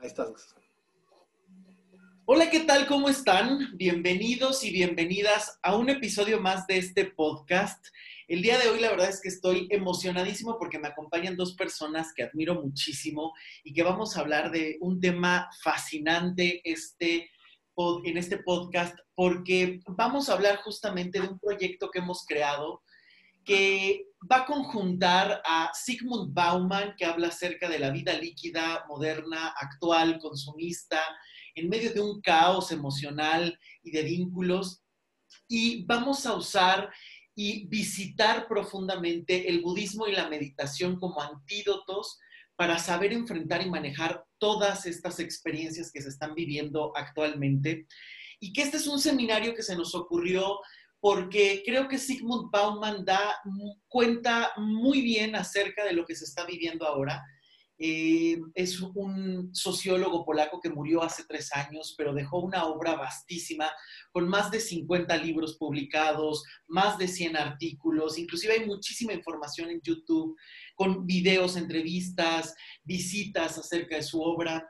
Ahí estás. Hola, ¿qué tal? ¿Cómo están? Bienvenidos y bienvenidas a un episodio más de este podcast. El día de hoy la verdad es que estoy emocionadísimo porque me acompañan dos personas que admiro muchísimo y que vamos a hablar de un tema fascinante este, en este podcast porque vamos a hablar justamente de un proyecto que hemos creado que va a conjuntar a Sigmund Bauman, que habla acerca de la vida líquida, moderna, actual, consumista, en medio de un caos emocional y de vínculos. Y vamos a usar y visitar profundamente el budismo y la meditación como antídotos para saber enfrentar y manejar todas estas experiencias que se están viviendo actualmente. Y que este es un seminario que se nos ocurrió porque creo que Sigmund Bauman da cuenta muy bien acerca de lo que se está viviendo ahora. Eh, es un sociólogo polaco que murió hace tres años, pero dejó una obra vastísima con más de 50 libros publicados, más de 100 artículos, inclusive hay muchísima información en YouTube con videos, entrevistas, visitas acerca de su obra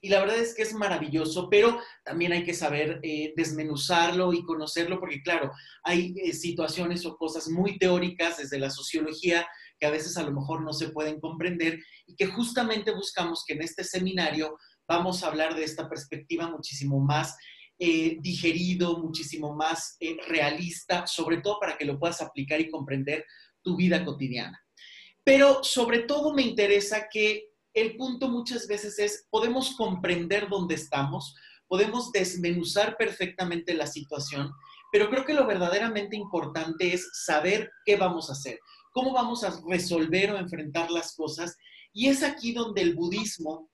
y la verdad es que es maravilloso, pero también hay que saber eh, desmenuzarlo y conocerlo, porque claro, hay eh, situaciones o cosas muy teóricas desde la sociología que a veces a lo mejor no se pueden comprender y que justamente buscamos que en este seminario vamos a hablar de esta perspectiva muchísimo más eh, digerido, muchísimo más realista, sobre todo para que lo puedas aplicar y comprender tu vida cotidiana. Pero sobre todo me interesa que el punto muchas veces es, podemos comprender dónde estamos, podemos desmenuzar perfectamente la situación, pero creo que lo verdaderamente importante es saber qué vamos a hacer, cómo vamos a resolver o enfrentar las cosas. Y es aquí donde el budismo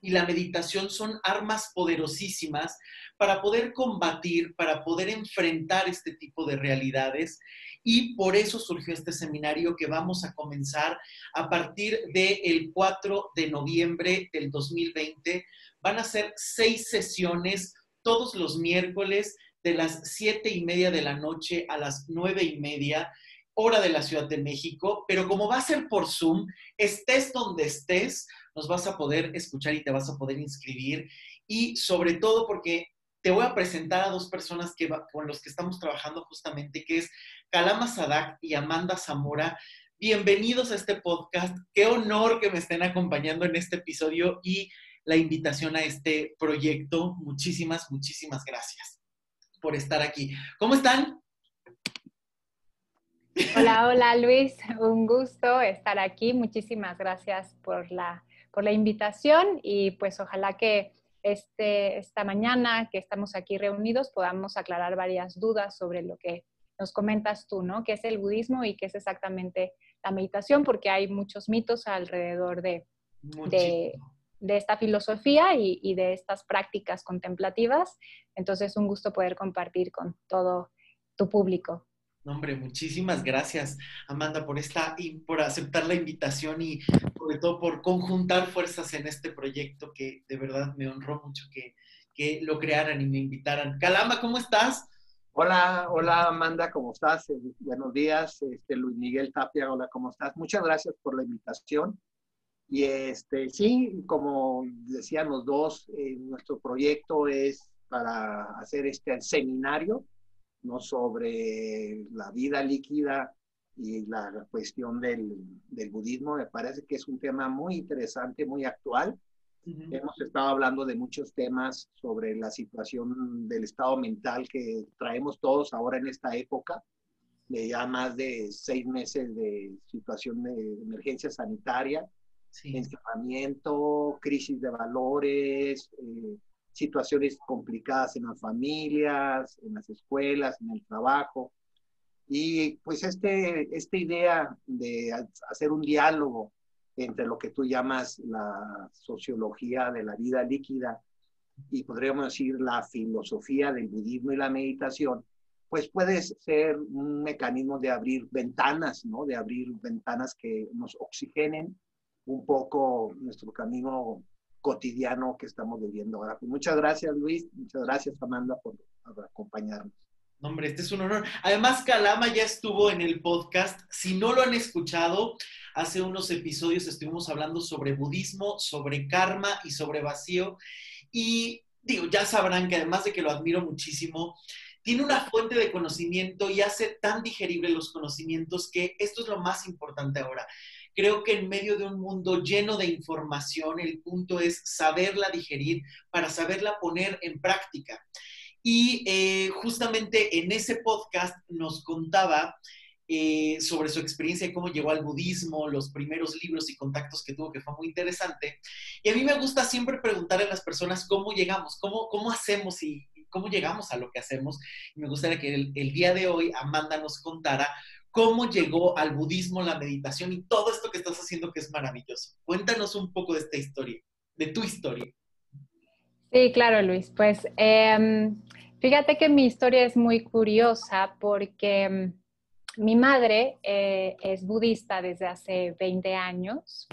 y la meditación son armas poderosísimas para poder combatir, para poder enfrentar este tipo de realidades y por eso surgió este seminario que vamos a comenzar a partir del 4 de noviembre del 2020. Van a ser seis sesiones todos los miércoles de las siete y media de la noche a las nueve y media hora de la Ciudad de México, pero como va a ser por Zoom, estés donde estés, nos vas a poder escuchar y te vas a poder inscribir. Y sobre todo porque te voy a presentar a dos personas que con los que estamos trabajando justamente, que es Kalama Sadak y Amanda Zamora. Bienvenidos a este podcast. Qué honor que me estén acompañando en este episodio y la invitación a este proyecto. Muchísimas, muchísimas gracias por estar aquí. ¿Cómo están? Hola, hola Luis, un gusto estar aquí. Muchísimas gracias por la, por la invitación y pues ojalá que este, esta mañana que estamos aquí reunidos podamos aclarar varias dudas sobre lo que nos comentas tú, ¿no? ¿Qué es el budismo y qué es exactamente la meditación? Porque hay muchos mitos alrededor de, de, esta filosofía y, de estas prácticas contemplativas. Entonces, un gusto poder compartir con todo tu público. Hombre, muchísimas gracias, Amanda, por, esta, por aceptar la invitación y sobre todo por conjuntar fuerzas en este proyecto que de verdad me honró mucho que, que lo crearan y me invitaran. Calama, ¿cómo estás? Hola, hola Amanda, ¿cómo estás? Eh, buenos días, este, Luis Miguel Tapia, hola, ¿cómo estás? Muchas gracias por la invitación. Y este, sí, como decían los dos, eh, nuestro proyecto es para hacer este seminario, ¿no? Sobre la vida líquida y la cuestión del, del budismo. Me parece que es un tema muy interesante, muy actual Hemos estado hablando de muchos temas sobre la situación del estado mental que traemos todos ahora en esta época, de ya más de seis meses de situación de emergencia sanitaria, sí. encerramiento, crisis de valores, eh, situaciones complicadas en las familias, en las escuelas, en el trabajo. Y pues este, esta idea de hacer un diálogo entre lo que tú llamas la sociología de la vida líquida y podríamos decir la filosofía del budismo y la meditación, pues puede ser un mecanismo de abrir ventanas, ¿no? De abrir ventanas que nos oxigenen un poco nuestro camino cotidiano que estamos viviendo ahora. Pues muchas gracias, Luis. Muchas gracias, Amanda, por, por acompañarnos. Hombre, este es un honor. Además, Calama ya estuvo en el podcast. Si no lo han escuchado, Hace unos episodios estuvimos hablando sobre budismo, sobre karma y sobre vacío. Y digo, ya sabrán que además de que lo admiro muchísimo, tiene una fuente de conocimiento y hace tan digerible los conocimientos que esto es lo más importante ahora. Creo que en medio de un mundo lleno de información, el punto es saberla digerir para saberla poner en práctica. Y eh, justamente en ese podcast nos contaba eh, sobre su experiencia y cómo llegó al budismo, los primeros libros y contactos que tuvo, que fue muy interesante. Y a mí me gusta siempre preguntar a las personas cómo llegamos, cómo, cómo hacemos y cómo llegamos a lo que hacemos. Y me gustaría que el, el día de hoy Amanda nos contara cómo llegó al budismo, la meditación y todo esto que estás haciendo que es maravilloso. Cuéntanos un poco de esta historia, de tu historia. Sí, claro, Luis. Pues em, fíjate que mi historia es muy curiosa porque em, mi madre eh, es budista desde hace 20 años,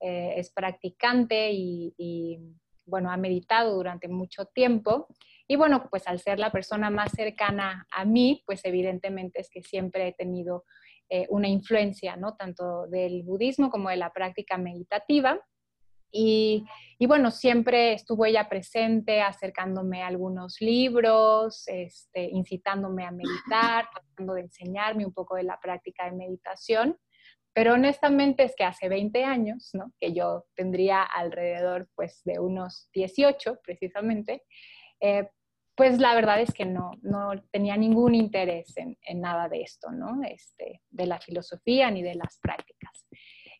eh, es practicante y, y, bueno, ha meditado durante mucho tiempo. Y bueno, pues al ser la persona más cercana a mí, pues evidentemente es que siempre he tenido eh, una influencia, ¿no? Tanto del budismo como de la práctica meditativa. Y, y, bueno, siempre estuvo ella presente, acercándome a algunos libros, este, incitándome a meditar, tratando de enseñarme un poco de la práctica de meditación. Pero honestamente es que hace 20 años, ¿no? que yo tendría alrededor pues de unos 18 precisamente, eh, pues la verdad es que no, no tenía ningún interés en, nada de esto, ¿no? Este, de la filosofía ni de las prácticas.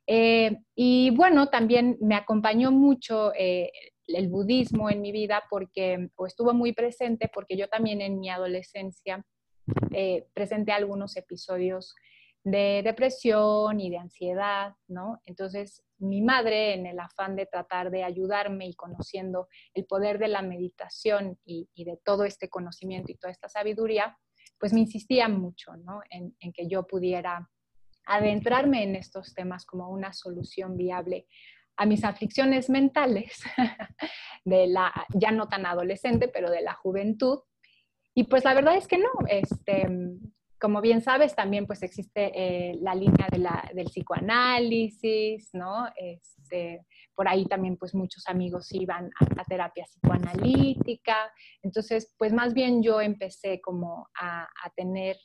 Eh, y bueno, también me acompañó mucho eh, el budismo en mi vida porque, o estuvo muy presente porque yo también en mi adolescencia eh, presenté algunos episodios de depresión y de ansiedad, ¿no? Entonces, mi madre, en el afán de tratar de ayudarme y conociendo el poder de la meditación y, de todo este conocimiento y toda esta sabiduría, pues me insistía mucho, ¿no? En, que yo pudiera adentrarme en estos temas como una solución viable a mis aflicciones mentales, de la, ya no tan adolescente, pero de la juventud. Y pues la verdad es que no, este, como bien sabes, también pues existe eh, la línea del psicoanálisis, ¿no? Este, por ahí también pues muchos amigos iban a, terapia psicoanalítica. Entonces, pues más bien yo empecé como a, tener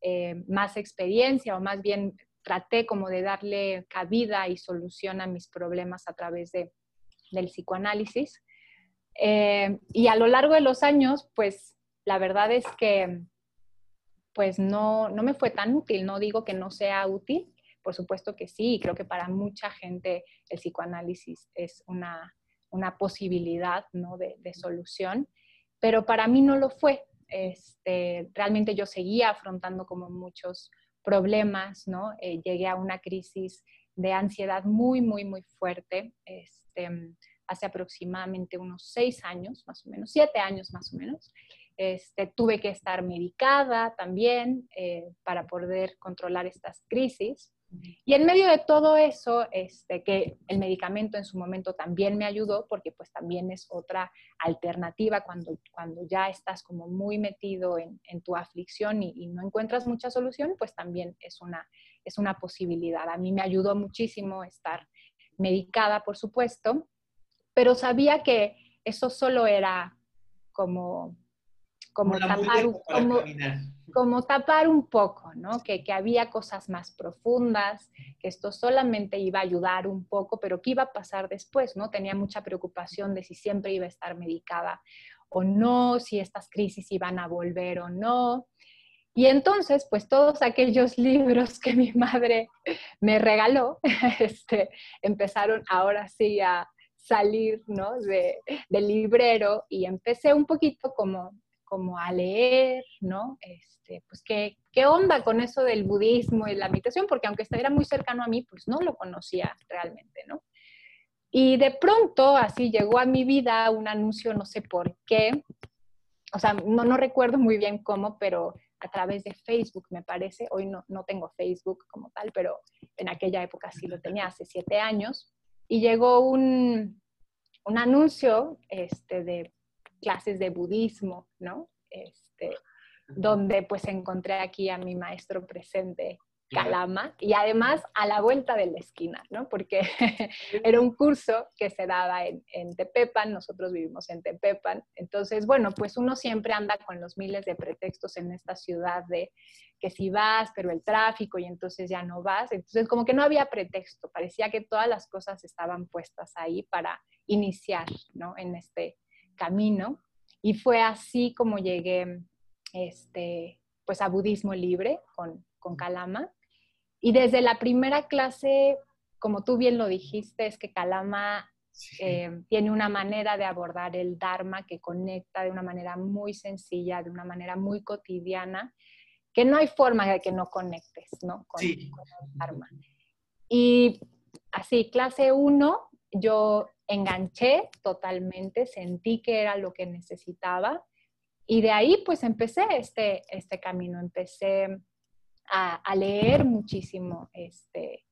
eh, más experiencia o más bien traté como de darle cabida y solución a mis problemas a través de, del psicoanálisis. Eh, y a lo largo de los años, pues la verdad es que pues no, no me fue tan útil. No digo que no sea útil, por supuesto que sí, y creo que para mucha gente el psicoanálisis es una, posibilidad ¿no? de, solución, pero para mí no lo fue. Este, realmente yo seguía afrontando como muchos problemas, ¿no? Eh, llegué a una crisis de ansiedad muy, muy, muy fuerte, este, hace aproximadamente unos seis años, más o menos, siete años más o menos. Este, tuve que estar medicada también eh, para poder controlar estas crisis. Y en medio de todo eso, este, que el medicamento en su momento también me ayudó, porque pues también es otra alternativa cuando, cuando ya estás como muy metido en, tu aflicción y, no encuentras mucha solución, pues también es una, es una posibilidad. A mí me ayudó muchísimo estar medicada, por supuesto, pero sabía que eso solo era como como, tapar, como, tapar un poco, ¿no? Que, que, había cosas más profundas, que esto solamente iba a ayudar un poco, pero ¿qué iba a pasar después, no? Tenía mucha preocupación de si siempre iba a estar medicada o no, si estas crisis iban a volver o no. Y entonces, pues todos aquellos libros que mi madre me regaló, este, empezaron ahora sí a salir, ¿no? De, del librero y empecé un poquito como como a leer, ¿no? Este, pues ¿qué, qué onda con eso del budismo y la meditación, porque aunque era muy cercano a mí, pues no lo conocía realmente, ¿no? Y de pronto, así llegó a mi vida un anuncio, no sé por qué, o sea, no, no recuerdo muy bien cómo, pero a través de Facebook, me parece. Hoy no, no tengo Facebook como tal, pero en aquella época sí lo tenía, hace siete años. Y llegó un, un anuncio este, de clases de budismo, ¿no? Este, donde pues encontré aquí a mi maestro presente Calama y además a la vuelta de la esquina, ¿no? Porque era un curso que se daba en, en, Tepepan, nosotros vivimos en Tepepan, entonces, bueno, pues uno siempre anda con los miles de pretextos en esta ciudad de que si vas, pero el tráfico y entonces ya no vas, entonces como que no había pretexto, parecía que todas las cosas estaban puestas ahí para iniciar, ¿no? En este camino y fue así como llegué, este, pues a budismo libre con, con Kalama y desde la primera clase, como tú bien lo dijiste, es que Kalama eh, tiene una manera de abordar el Dharma que conecta de una manera muy sencilla, de una manera muy cotidiana, que no hay forma de que no conectes ¿no? Con, el Dharma. Y así, clase 1, yo enganché totalmente, sentí que era lo que necesitaba y de ahí pues empecé este, este camino, empecé a, leer muchísimo este,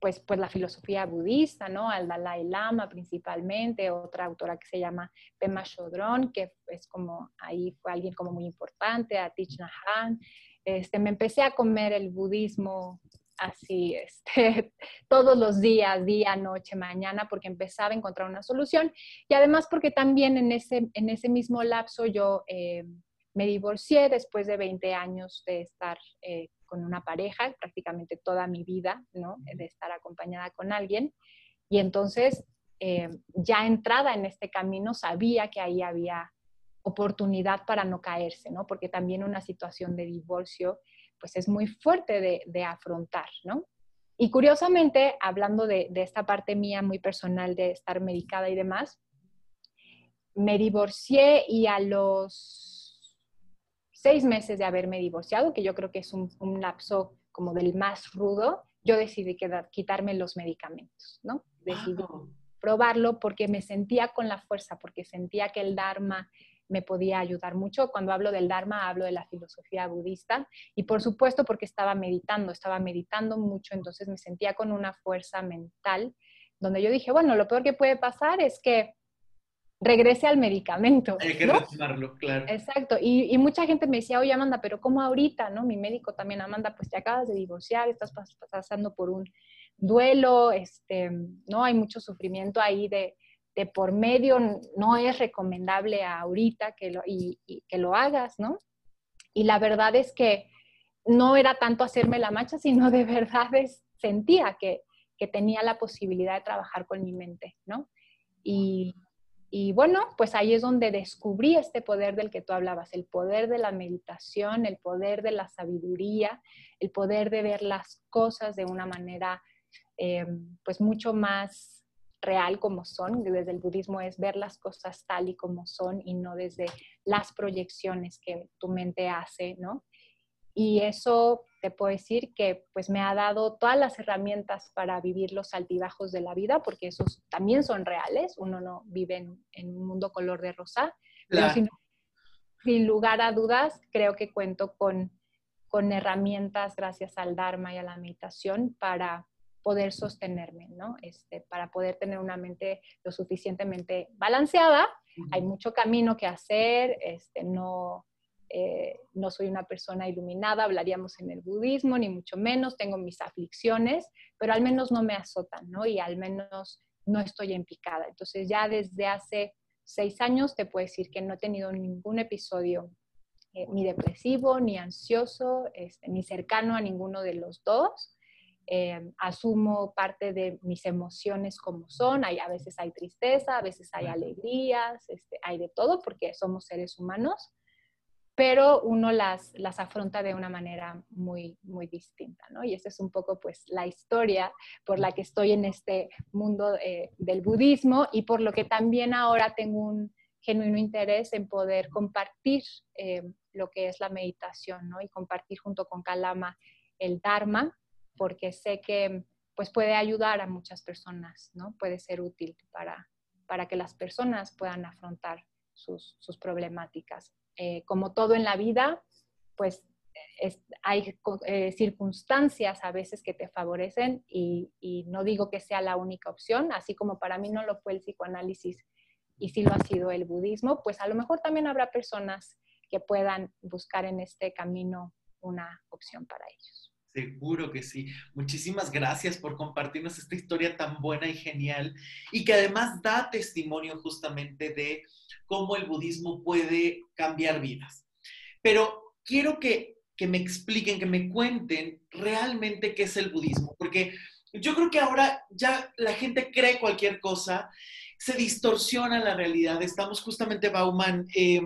pues, pues la filosofía budista, ¿no? Al Dalai Lama principalmente, otra autora que se llama Pema Chodron, que es como, ahí fue alguien como muy importante, a Thich Nhat Hanh. Este, me empecé a comer el budismo así, este, todos los días, día, noche, mañana, porque empezaba a encontrar una solución. Y además porque también en ese, en ese mismo lapso yo... Eh, me divorcié después de 20 años de estar eh, con una pareja, prácticamente toda mi vida, ¿no? De estar acompañada con alguien. Y entonces, eh, ya entrada en este camino, sabía que ahí había oportunidad para no caerse, ¿no? Porque también una situación de divorcio, pues es muy fuerte de, afrontar, ¿no? Y curiosamente, hablando de, de, esta parte mía muy personal de estar medicada y demás, me divorcié y a los seis meses de haberme divorciado, que yo creo que es un, lapso como del más rudo, yo decidí quitarme los medicamentos, ¿no? Decidí probarlo porque me sentía con la fuerza, porque sentía que el Dharma me podía ayudar mucho. Cuando hablo del Dharma, hablo de la filosofía budista y por supuesto porque estaba meditando, estaba meditando mucho, entonces me sentía con una fuerza mental donde yo dije, bueno, lo peor que puede pasar es que regrese al medicamento. Hay que retomarlo, claro. Exacto. Y, mucha gente me decía, oye, Amanda, pero ¿cómo ahorita? ¿no? Mi médico también, Amanda, pues te acabas de divorciar, estás pasando por un duelo, este, ¿no? Hay mucho sufrimiento ahí de, de por medio, no es recomendable ahorita que lo, y, que lo hagas, ¿no? Y la verdad es que no era tanto hacerme la mancha, sino de verdad sentía que, que tenía la posibilidad de trabajar con mi mente, ¿no? Y, y bueno, pues ahí es donde descubrí este poder del que tú hablabas, el poder de la meditación, el poder de la sabiduría, el poder de ver las cosas de una manera eh, pues mucho más real como son. Desde el budismo es ver las cosas tal y como son y no desde las proyecciones que tu mente hace, ¿no? Y eso te puedo decir que pues me ha dado todas las herramientas para vivir los altibajos de la vida, porque esos también son reales, uno no vive en, un mundo color de rosa, pero sin, lugar a dudas creo que cuento con, con herramientas gracias al Dharma y a la meditación para poder sostenerme, ¿no? Este, para poder tener una mente lo suficientemente balanceada. Hay mucho camino que hacer, este, no, eh, no soy una persona iluminada, hablaríamos en el budismo, ni mucho menos, tengo mis aflicciones, pero al menos no me azotan, ¿no? Y al menos no estoy en picada. Entonces ya desde hace seis años te puedo decir que no he tenido ningún episodio eh, ni depresivo, ni ansioso, este, ni cercano a ninguno de los dos. Eh, asumo parte de mis emociones como son, hay, a veces hay tristeza, a veces hay alegrías, este, hay de todo porque somos seres humanos, pero uno las, las afronta de una manera muy, muy distinta, ¿no? Y esa es un poco, pues, la historia por la que estoy en este mundo eh, del budismo y por lo que también ahora tengo un genuino interés en poder compartir eh, lo que es la meditación, ¿no? Y compartir junto con Kalama el Dharma, porque sé que, pues, puede ayudar a muchas personas, ¿no? Puede ser útil para, para que las personas puedan afrontar sus, sus problemáticas. Eh, como todo en la vida, pues hay eh, circunstancias a veces que te favorecen y, no digo que sea la única opción, así como para mí no lo fue el psicoanálisis y sí lo ha sido el budismo, pues a lo mejor también habrá personas que puedan buscar en este camino una opción para ellos. Seguro que sí. Muchísimas gracias por compartirnos esta historia tan buena y genial y que además da testimonio justamente de cómo el budismo puede cambiar vidas. Pero quiero que, que me expliquen, que me cuenten realmente qué es el budismo, porque yo creo que ahora ya la gente cree cualquier cosa, se distorsiona la realidad. Estamos justamente, Bauman, eh,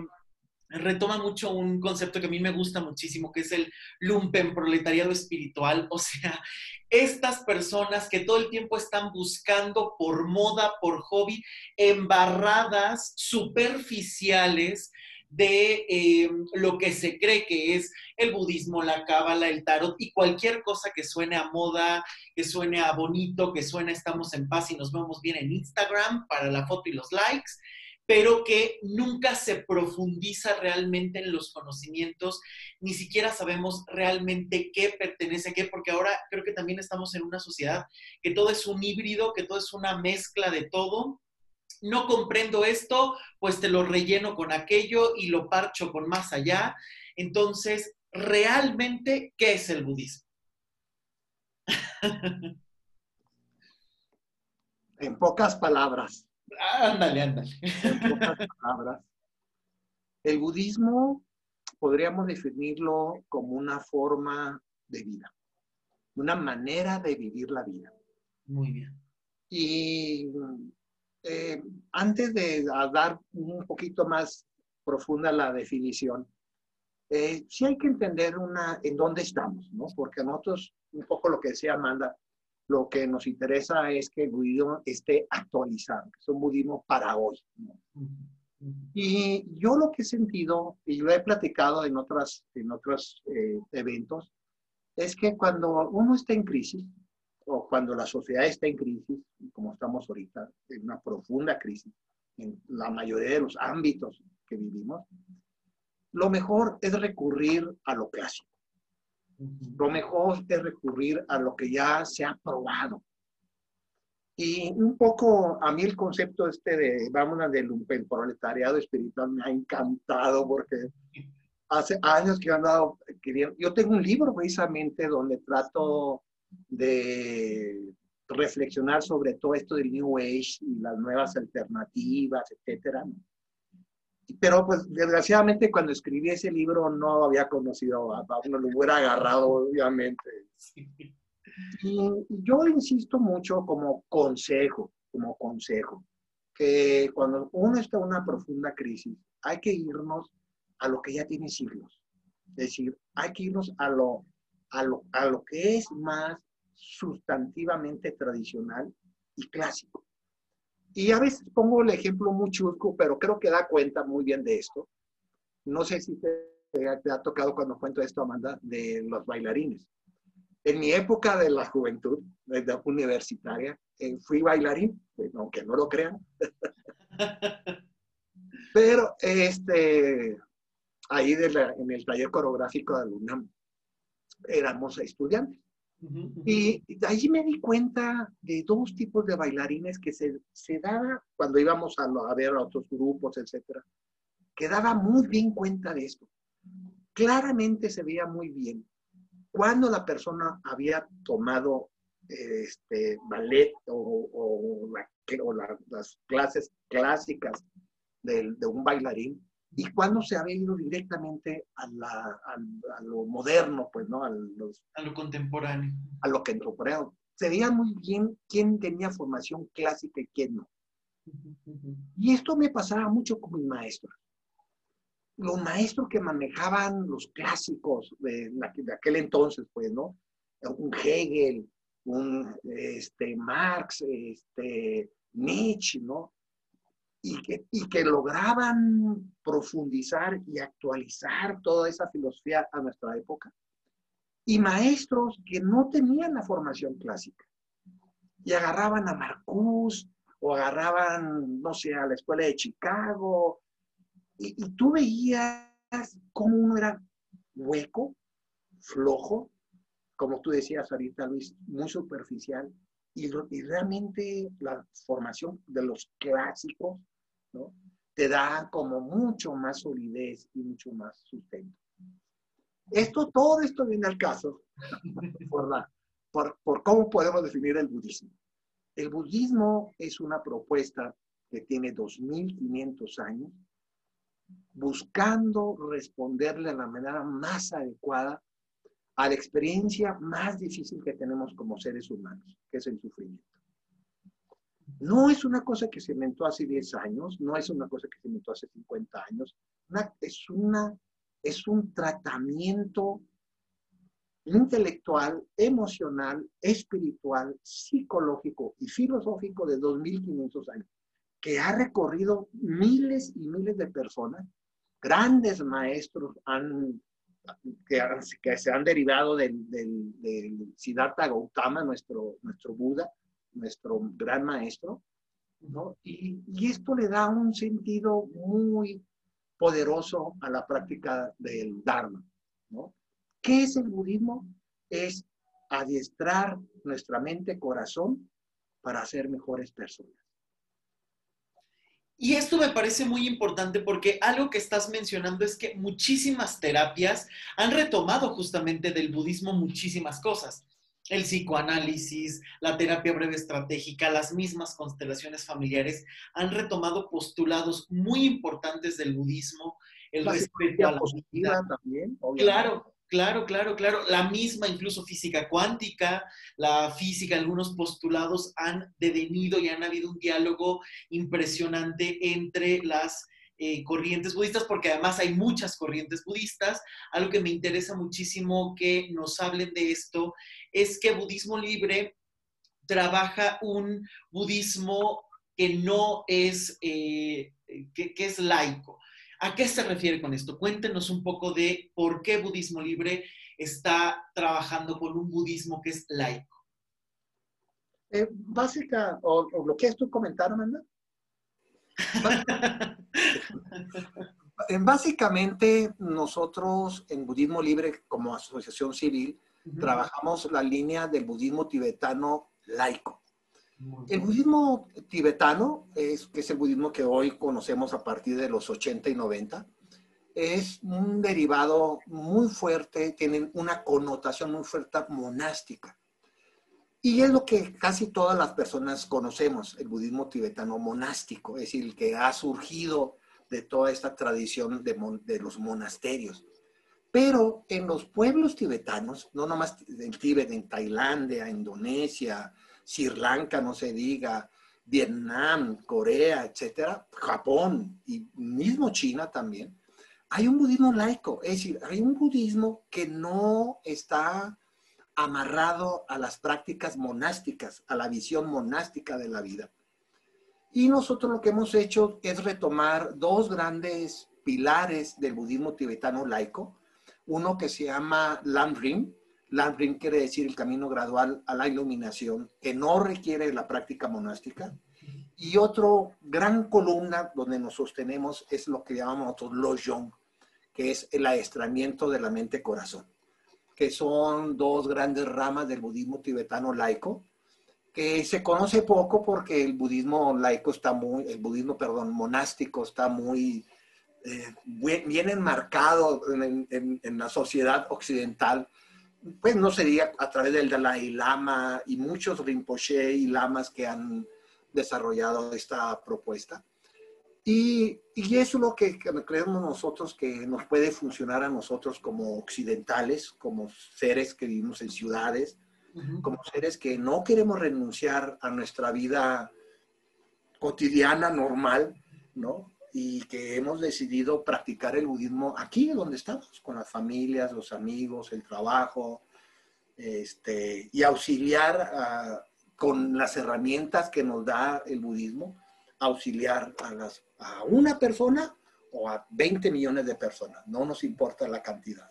retoma mucho un concepto que a mí me gusta muchísimo, que es el lumpen proletariado espiritual, o sea, estas personas que todo el tiempo están buscando por moda, por hobby, embarradas, superficiales de eh, lo que se cree que es el budismo, la cábala, el tarot y cualquier cosa que suene a moda, que suene a bonito, que suene estamos en paz y nos vemos bien en Instagram para la foto y los likes pero que nunca se profundiza realmente en los conocimientos, ni siquiera sabemos realmente qué pertenece a qué, porque ahora creo que también estamos en una sociedad que todo es un híbrido, que todo es una mezcla de todo. No comprendo esto, pues te lo relleno con aquello y lo parcho con más allá. Entonces, realmente, ¿qué es el budismo? en pocas palabras, Ándale, ándale. El budismo podríamos definirlo como una forma de vida, una manera de vivir la vida. Muy bien. Y eh, antes de dar un poquito más profunda la definición, eh, sí hay que entender una, en dónde estamos, ¿no? Porque nosotros, un poco lo que decía Amanda, lo que nos interesa es que el budismo esté actualizado, que es un budismo para hoy. Y yo lo que he sentido, y lo he platicado en, otras, en otros eh, eventos, es que cuando uno está en crisis, o cuando la sociedad está en crisis, como estamos ahorita, en una profunda crisis, en la mayoría de los ámbitos que vivimos, lo mejor es recurrir a lo clásico. Lo mejor es recurrir a lo que ya se ha probado. Y un poco a mí el concepto este de, vámonos, del proletariado espiritual me ha encantado porque hace años que andado queriendo, yo tengo un libro precisamente donde trato de reflexionar sobre todo esto del New Age y las nuevas alternativas, etcétera pero pues desgraciadamente cuando escribí ese libro no había conocido a Pablo, lo hubiera agarrado obviamente. Y yo insisto mucho como consejo, como consejo, que cuando uno está en una profunda crisis, hay que irnos a lo que ya tiene siglos. Es decir, hay que irnos a lo, a lo, a lo que es más sustantivamente tradicional y clásico. Y a veces pongo el ejemplo muy chusco, pero creo que da cuenta muy bien de esto. No sé si te, ha tocado cuando cuento esto, Amanda, de los bailarines. En mi época de la juventud, de universitaria, eh, fui bailarín, pues, aunque no lo crean. Pero este, ahí en el taller coreográfico de alumna éramos estudiantes. Y de allí me di cuenta de dos tipos de bailarines que se, se daba cuando íbamos a, a ver a otros grupos, etcétera, que daba muy bien cuenta de esto. Claramente se veía muy bien cuando la persona había tomado este, ballet o, las clases clásicas de, de un bailarín y cuando se había ido directamente a, la, a, lo moderno, pues, ¿no? A, los, a lo contemporáneo. A lo contemporáneo. Se veía muy bien quién tenía formación clásica y quién no. Y esto me pasaba mucho con mis maestros. Los maestros que manejaban los clásicos de, de aquel entonces, pues, ¿no? Un Hegel, un este, Marx, este, Nietzsche, ¿no? Y que, lograban profundizar y actualizar toda esa filosofía a nuestra época. Y maestros que no tenían la formación clásica y agarraban a Marcus o agarraban, no sé, a la escuela de Chicago y, y tú veías cómo uno era hueco, flojo, como tú decías ahorita, Luis, muy superficial, y, y, realmente la formación de los clásicos te da como mucho más solidez y mucho más sustento. Esto, todo esto viene al caso por, por, por cómo podemos definir el budismo. El budismo es una propuesta que tiene 2.500 años, buscando responderle a la manera más adecuada a la experiencia más difícil que tenemos como seres humanos, que es el sufrimiento. No es una cosa que se inventó hace 10 años, no es una cosa que se inventó hace 50 años, es, una, es un tratamiento intelectual, emocional, espiritual, psicológico y filosófico de 2.500 años, que ha recorrido miles y miles de personas. Grandes maestros que, se han derivado del, del, Siddhartha Gautama, nuestro, nuestro Buda, nuestro gran maestro, ¿no? Y, y esto le da un sentido muy poderoso a la práctica del Dharma, ¿no? ¿Qué es el budismo? Es adiestrar nuestra mente, corazón, para ser mejores personas. Y esto me parece muy importante porque algo que estás mencionando es que muchísimas terapias han retomado justamente del budismo muchísimas cosas. El psicoanálisis, la terapia breve estratégica, las mismas constelaciones familiares han retomado postulados muy importantes del budismo, el respeto a la vida. También, claro, Claro, claro, claro. La misma, incluso física cuántica, la física, algunos postulados han devenido y han habido un diálogo impresionante entre las eh, corrientes budistas, porque además hay muchas corrientes budistas. Algo que me interesa muchísimo que nos hablen de esto es que budismo libre trabaja un budismo que no es, eh, que es laico. ¿A qué se refiere con esto? Cuéntenos un poco de por qué Budismo Libre está trabajando con un budismo que es laico. Eh, básica, o, lo que es tu comentario, Amanda. Básicamente, nosotros en Budismo Libre, como asociación civil, trabajamos la línea del budismo tibetano laico. El budismo tibetano, es, que es el budismo que hoy conocemos a partir de los 80 y 90, es un derivado muy fuerte, tiene una connotación muy fuerte monástica. Y es lo que casi todas las personas conocemos, el budismo tibetano monástico, es decir, que ha surgido de toda esta tradición de, de los monasterios. Pero en los pueblos tibetanos, no nomás en Tíbet, en Tailandia, Indonesia, Sri Lanka, no se diga, Vietnam, Corea, etcétera, Japón y mismo China también, hay un budismo laico, es decir, hay un budismo que no está amarrado a las prácticas monásticas, a la visión monástica de la vida. Y nosotros lo que hemos hecho es retomar dos grandes pilares del budismo tibetano laico, uno que se llama Lamrim, Lamrim quiere decir el camino gradual a la iluminación, que no requiere la práctica monástica. Y otro gran columna donde nos sostenemos es lo que llamamos nosotros Lojong, que es el aestramiento de la mente-corazón, que son dos grandes ramas del budismo tibetano laico, que se conoce poco porque el budismo laico está muy, el budismo, perdón, monástico está muy eh, bien enmarcado en, en la sociedad occidental pues no sería a través del Dalai Lama y muchos Rinpoche y lamas que han desarrollado esta propuesta. Y, y eso es lo que, creemos nosotros que nos puede funcionar a nosotros como occidentales, como seres que vivimos en ciudades, como seres que no queremos renunciar a nuestra vida cotidiana, normal, ¿no? Y que hemos decidido practicar el budismo aquí donde estamos, con las familias, los amigos, el trabajo, este, y auxiliar ah, con las herramientas que nos da el budismo, auxiliar a, las, a una persona o a 20 millones de personas, no nos importa la cantidad.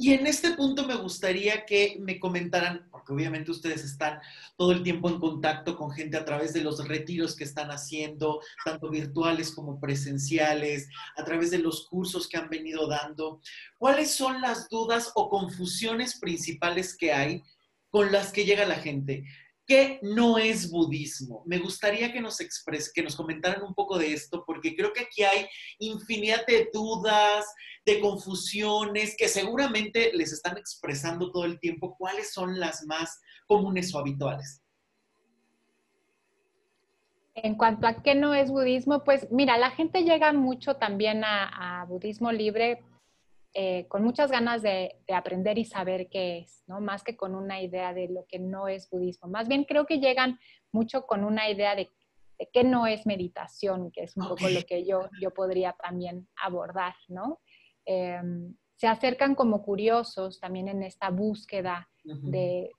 Y en este punto me gustaría que me comentaran, porque obviamente ustedes están todo el tiempo en contacto con gente a través de los retiros que están haciendo, tanto virtuales como presenciales, a través de los cursos que han venido dando. ¿Cuáles son las dudas o confusiones principales que hay con las que llega la gente? ¿Qué no es budismo? Me gustaría que nos expres, que nos comentaran un poco de esto, porque creo que aquí hay infinidad de dudas, de confusiones, que seguramente les están expresando todo el tiempo cuáles son las más comunes o habituales. En cuanto a qué no es budismo, pues mira, la gente llega mucho también a, budismo libre eh, con muchas ganas de, aprender y saber qué es, ¿no? Más que con una idea de lo que no es budismo. Más bien creo que llegan mucho con una idea de, qué no es meditación, que es un poco lo que yo, yo podría también abordar, ¿no? Em, se acercan como curiosos también en esta búsqueda de,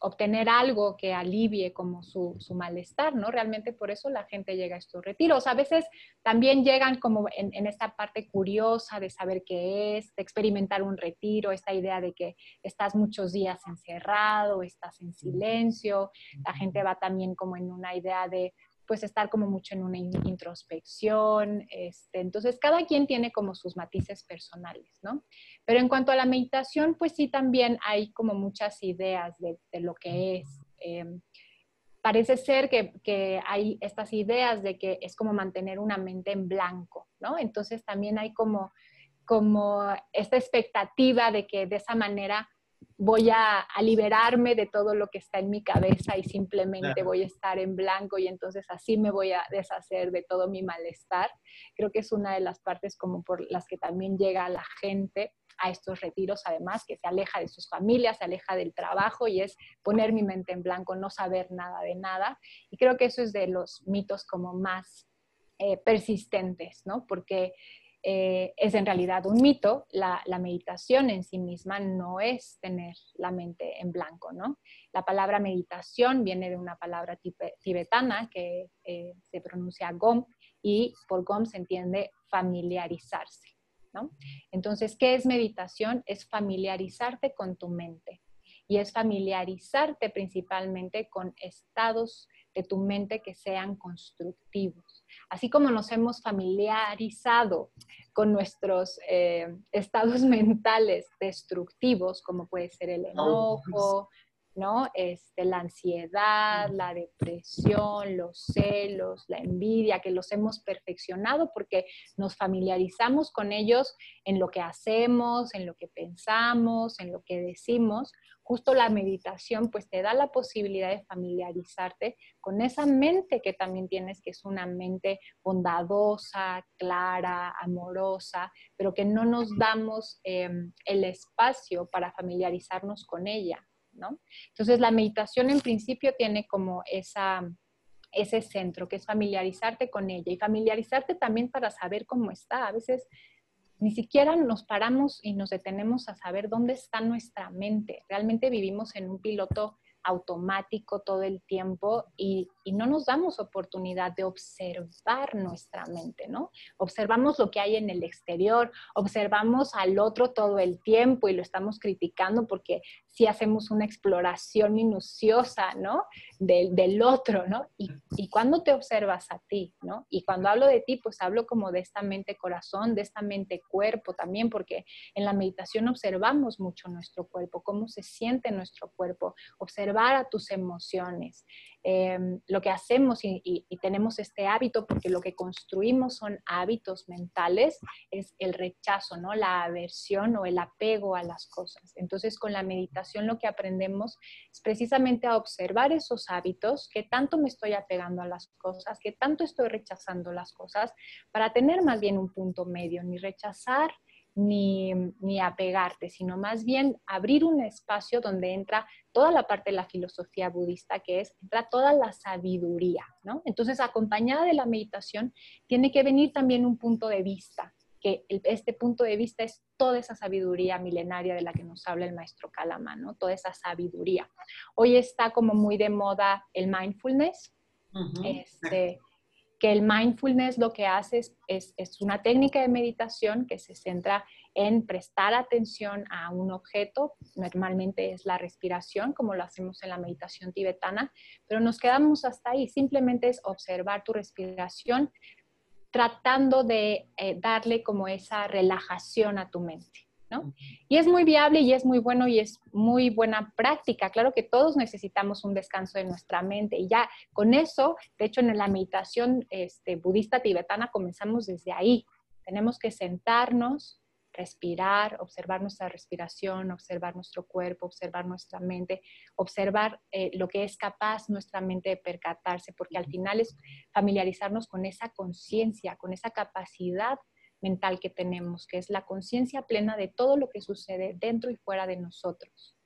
obtener algo que alivie como su, malestar, ¿no? Realmente por eso la gente llega a estos retiros. A veces también llegan como en, esta parte curiosa de saber qué es, de experimentar un retiro, esta idea de que estás muchos días encerrado, estás en silencio. La gente va también como en una idea de pues estar como mucho en una introspección. Este, entonces, cada quien tiene como sus matices personales, ¿no? Pero en cuanto a la meditación, pues sí también hay como muchas ideas de, lo que es. Em, parece ser que, que, hay estas ideas de que es como mantener una mente en blanco, ¿no? Entonces también hay como, como esta expectativa de que de esa manera voy a, liberarme de todo lo que está en mi cabeza y simplemente voy a estar en blanco y entonces así me voy a deshacer de todo mi malestar. Creo que es una de las partes como por las que también llega la gente a estos retiros, además, que se aleja de sus familias, se aleja del trabajo y es poner mi mente en blanco, no saber nada de nada. Y creo que eso es de los mitos como más eh, persistentes, ¿no? Porque eh, es en realidad un mito. La, meditación en sí misma no es tener la mente en blanco, ¿no? La palabra meditación viene de una palabra tibetana que eh, se pronuncia gom y por gom se entiende familiarizarse, ¿no? Entonces, ¿qué es meditación? Es familiarizarte con tu mente y es familiarizarte principalmente con estados de tu mente que sean constructivos. Así como nos hemos familiarizado con nuestros eh, estados mentales destructivos, como puede ser el enojo, ¿no? Este, la ansiedad, la depresión, los celos, la envidia, que los hemos perfeccionado porque nos familiarizamos con ellos en lo que hacemos, en lo que pensamos, en lo que decimos. Justo la meditación pues te da la posibilidad de familiarizarte con esa mente que también tienes, que es una mente bondadosa, clara, amorosa, pero que no nos damos em, el espacio para familiarizarnos con ella. Entonces la meditación en principio tiene como esa, ese centro, que es familiarizarte con ella y familiarizarte también para saber cómo está. A veces ni siquiera nos paramos y nos detenemos a saber dónde está nuestra mente. Realmente vivimos en un piloto automático todo el tiempo y, no nos damos oportunidad de observar nuestra mente, ¿no? Observamos lo que hay en el exterior, observamos al otro todo el tiempo y lo estamos criticando porque si hacemos una exploración minuciosa, ¿no? Del, otro, ¿no? Y, y cuando te observas a ti, ¿no? Y cuando hablo de ti, pues hablo como de esta mente corazón, de esta mente cuerpo también, porque en la meditación observamos mucho nuestro cuerpo, cómo se siente nuestro cuerpo, observar a tus emociones. Em, lo que hacemos y, tenemos este hábito, porque lo que construimos son hábitos mentales, es el rechazo, ¿no? La aversión o el apego a las cosas. Entonces, con la meditación lo que aprendemos es precisamente a observar esos hábitos, que tanto me estoy apegando a las cosas, que tanto estoy rechazando las cosas, para tener más bien un punto medio, ni rechazar ni, ni, apegarte, sino más bien abrir un espacio donde entra toda la parte de la filosofía budista, que es, entra toda la sabiduría, ¿no? Entonces, acompañada de la meditación, tiene que venir también un punto de vista, que este punto de vista es toda esa sabiduría milenaria de la que nos habla el maestro Kalama, ¿no? Toda esa sabiduría. Hoy está como muy de moda el mindfulness, este, que el mindfulness lo que hace es, es, una técnica de meditación que se centra en prestar atención a un objeto, normalmente es la respiración, como lo hacemos en la meditación tibetana, pero nos quedamos hasta ahí, simplemente es observar tu respiración, tratando de eh, darle como esa relajación a tu mente. ¿no? Y es muy viable y es muy bueno y es muy buena práctica. Claro que todos necesitamos un descanso de nuestra mente y ya con eso, de hecho en la meditación este, budista tibetana comenzamos desde ahí. Tenemos que sentarnos, respirar, observar nuestra respiración, observar nuestro cuerpo, observar nuestra mente, observar eh, lo que es capaz nuestra mente de percatarse, porque al final es familiarizarnos con esa conciencia, con esa capacidad mental que tenemos, que es la conciencia plena de todo lo que sucede dentro y fuera de nosotros.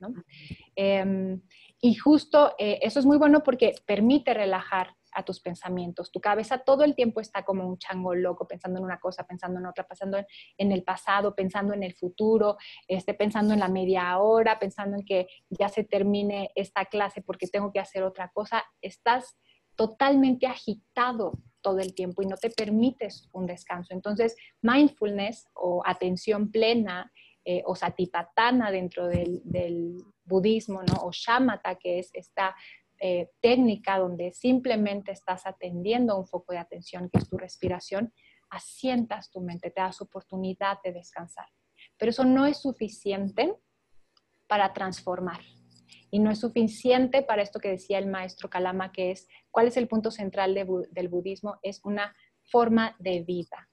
Em, y justo eh, eso es muy bueno porque permite relajar a tus pensamientos. Tu cabeza todo el tiempo está como un chango loco, pensando en una cosa, pensando en otra, pensando en, el pasado, pensando en el futuro, este, pensando en la media hora, pensando en que ya se termine esta clase porque tengo que hacer otra cosa. Estás totalmente agitado todo el tiempo y no te permites un descanso. Entonces, mindfulness o atención plena eh, o satipatthana dentro del, del budismo, ¿no? o shamatha, que es esta eh, técnica donde simplemente estás atendiendo un foco de atención, que es tu respiración, asientas tu mente, te das oportunidad de descansar. Pero eso no es suficiente para transformar. Y no es suficiente para esto que decía el maestro Kalama, que es, ¿cuál es el punto central del budismo? Es una forma de vida.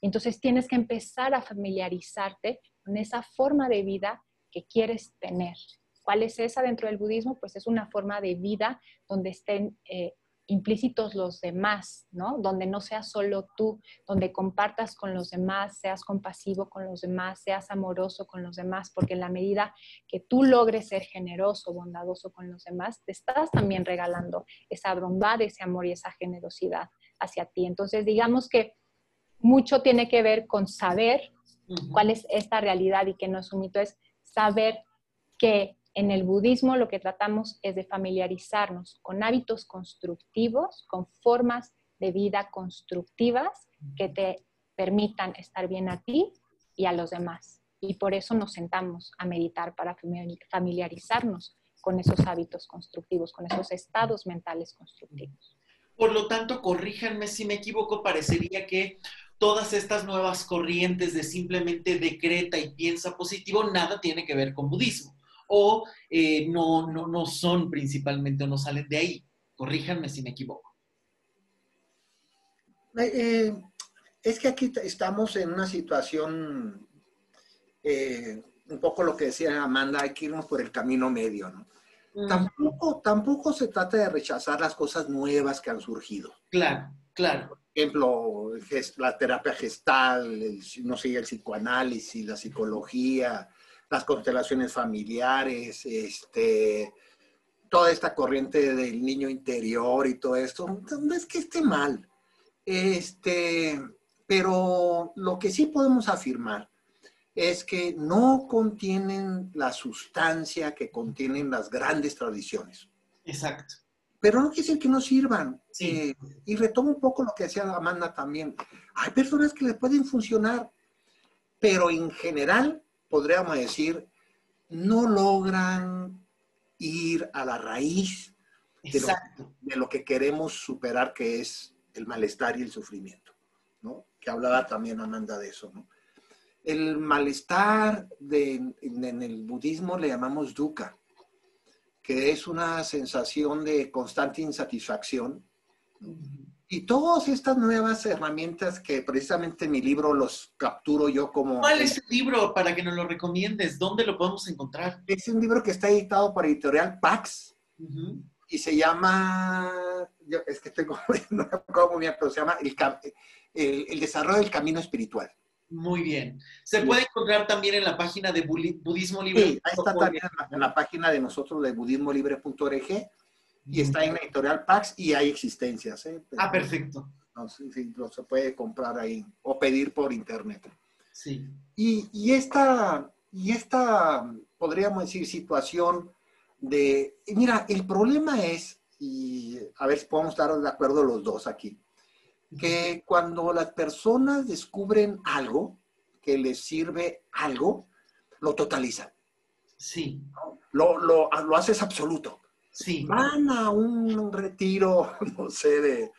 Entonces tienes que empezar a familiarizarte con esa forma de vida que quieres tener. ¿Cuál es esa dentro del budismo? Pues es una forma de vida donde estén eh, implícitos los demás, ¿no? Donde no seas solo tú, donde compartas con los demás, seas compasivo con los demás, seas amoroso con los demás, porque en la medida que tú logres ser generoso, bondadoso con los demás, te estás también regalando esa bondad, ese amor y esa generosidad hacia ti. Entonces, digamos que mucho tiene que ver con saber cuál es esta realidad y que no es un mito, es saber que en el budismo lo que tratamos es de familiarizarnos con hábitos constructivos, con formas de vida constructivas que te permitan estar bien a ti y a los demás. Y por eso nos sentamos a meditar para familiarizarnos con esos hábitos constructivos, con esos estados mentales constructivos. Por lo tanto, corríjanme si me equivoco, parecería que todas estas nuevas corrientes de simplemente decreta y piensa positivo nada tiene que ver con budismo o eh, no, no, no son principalmente o no salen de ahí. Corríjanme si me equivoco. Eh, eh, es que aquí estamos en una situación, un poco lo que decía Amanda, hay que irnos por el camino medio, ¿no? Mm. Tampoco, tampoco se trata de rechazar las cosas nuevas que han surgido. Claro, claro. Por ejemplo, la terapia gestal, no sé, el psicoanálisis, la psicología, las constelaciones familiares, este, toda esta corriente del niño interior y todo esto, no es que esté mal, este, pero lo que sí podemos afirmar es que no contienen la sustancia que contienen las grandes tradiciones. Exacto. Pero no quiere decir que no sirvan. Eh, y retomo un poco lo que decía Amanda también. Hay personas que le pueden funcionar, pero en general podríamos decir, no logran ir a la raíz de lo, que queremos superar, que es el malestar y el sufrimiento, ¿no? Que hablaba también Amanda de eso, ¿no? El malestar en, el budismo le llamamos dukkha, que es una sensación de constante insatisfacción. Y todas estas nuevas herramientas que precisamente en mi libro los capturo yo como... ¿Cuál es el libro para que nos lo recomiendes? ¿Dónde lo podemos encontrar? Es un libro que está editado por editorial Pax y se llama, es que tengo, no me acuerdo muy bien, pero se llama el, desarrollo del camino espiritual. Muy bien. Se puede encontrar también en la página de Budismo Libre. Sí, ahí está también en la, página de nosotros de budismolibre.org y está en la editorial Pax y hay existencias. ¿eh? Ah, perfecto. No, sí, lo se puede comprar ahí o pedir por internet. Sí. Y, y, esta, y esta, podríamos decir, situación de, mira, el problema es, y a ver si podemos estar de acuerdo los dos aquí, que cuando las personas descubren algo que les sirve algo, lo totalizan. Sí. Lo, lo, lo haces absoluto. Sí. Van a un retiro, no sé, de,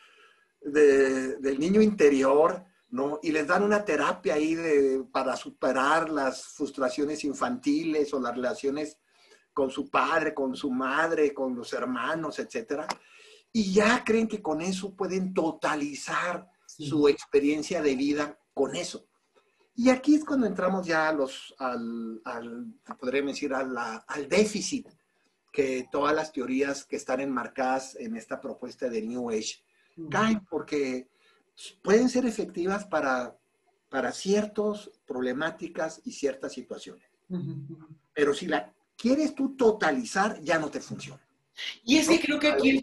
del niño interior ¿no? Y les dan una terapia ahí de, para superar las frustraciones infantiles o las relaciones con su padre, con su madre, con los hermanos, etcétera. Y ya creen que con eso pueden totalizar su experiencia de vida con eso. Y aquí es cuando entramos ya a los, al, al podríamos decir, al déficit que todas las teorías que están enmarcadas en esta propuesta de New Age caen porque pueden ser efectivas para, para ciertas problemáticas y ciertas situaciones. Pero si la quieres tú totalizar, ya no te funciona. Y es que creo que aquí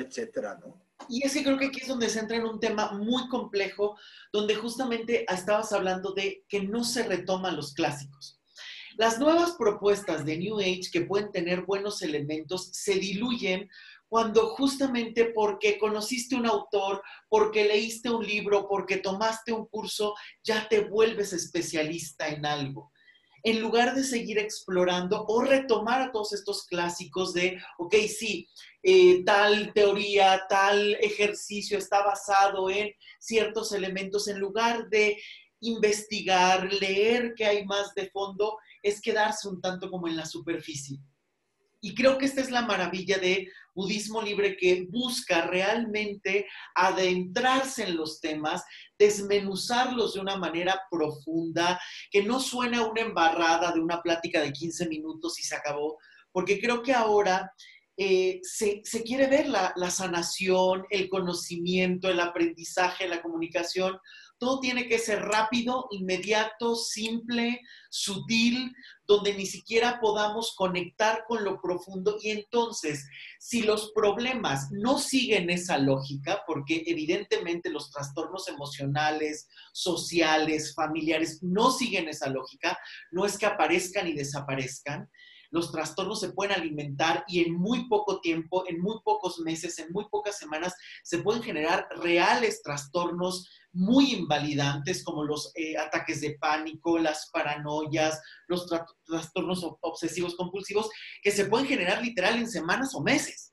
etcétera, ¿no? Y es que creo que aquí es donde se entra en un tema muy complejo, donde justamente estabas hablando de que no se retoman los clásicos. Las nuevas propuestas de New Age que pueden tener buenos elementos se diluyen cuando justamente porque conociste un autor, porque leíste un libro, porque tomaste un curso, ya te vuelves especialista en algo. En lugar de seguir explorando o retomar todos estos clásicos de, ok, sí, eh, tal teoría, tal ejercicio está basado en ciertos elementos, en lugar de investigar, leer qué hay más de fondo, es quedarse un tanto como en la superficie. Y creo que esta es la maravilla de budismo libre que busca realmente adentrarse en los temas, desmenuzarlos de una manera profunda, que no suena una embarrada de una plática de 15 minutos y se acabó, porque creo que ahora eh, se, quiere ver la, la sanación, el conocimiento, el aprendizaje, la comunicación todo tiene que ser rápido, inmediato, simple, sutil, donde ni siquiera podamos conectar con lo profundo. Y entonces, si los problemas no siguen esa lógica, porque evidentemente los trastornos emocionales, sociales, familiares no siguen esa lógica, no es que aparezcan y desaparezcan, los trastornos se pueden alimentar y en muy poco tiempo, en muy pocos meses, en muy pocas semanas, se pueden generar reales trastornos muy invalidantes como los eh, ataques de pánico, las paranoias, los trastornos obsesivos compulsivos, que se pueden generar literal en semanas o meses.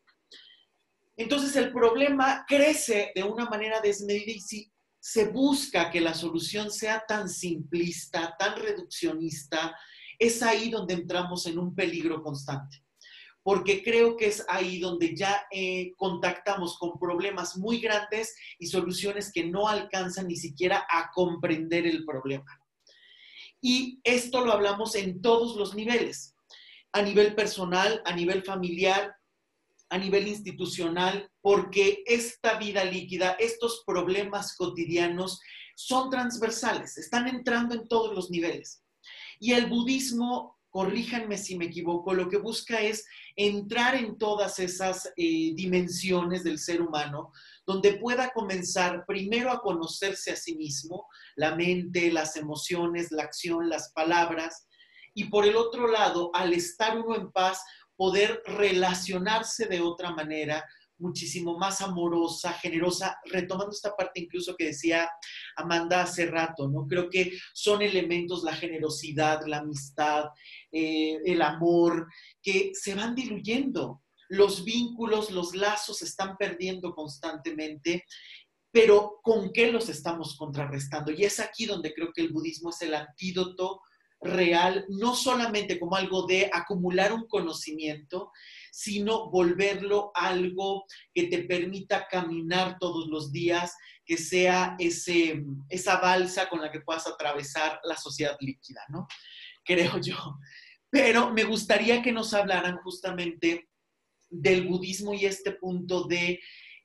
Entonces el problema crece de una manera desmedida y si se busca que la solución sea tan simplista, tan reduccionista, es ahí donde entramos en un peligro constante, porque creo que es ahí donde ya eh, contactamos con problemas muy grandes y soluciones que no alcanzan ni siquiera a comprender el problema. Y esto lo hablamos en todos los niveles, a nivel personal, a nivel familiar, a nivel institucional, porque esta vida líquida, estos problemas cotidianos son transversales, están entrando en todos los niveles. Y el budismo, corríjanme si me equivoco, lo que busca es entrar en todas esas eh, dimensiones del ser humano, donde pueda comenzar primero a conocerse a sí mismo, la mente, las emociones, la acción, las palabras, y por el otro lado, al estar uno en paz, poder relacionarse de otra manera muchísimo más amorosa, generosa, retomando esta parte incluso que decía Amanda hace rato, ¿no? Creo que son elementos, la generosidad, la amistad, eh, el amor, que se van diluyendo. Los vínculos, los lazos se están perdiendo constantemente, pero ¿con qué los estamos contrarrestando? Y es aquí donde creo que el budismo es el antídoto real, no solamente como algo de acumular un conocimiento, sino volverlo algo que te permita caminar todos los días, que sea ese, esa balsa con la que puedas atravesar la sociedad líquida, ¿no? Creo yo. Pero me gustaría que nos hablaran justamente del budismo y este punto de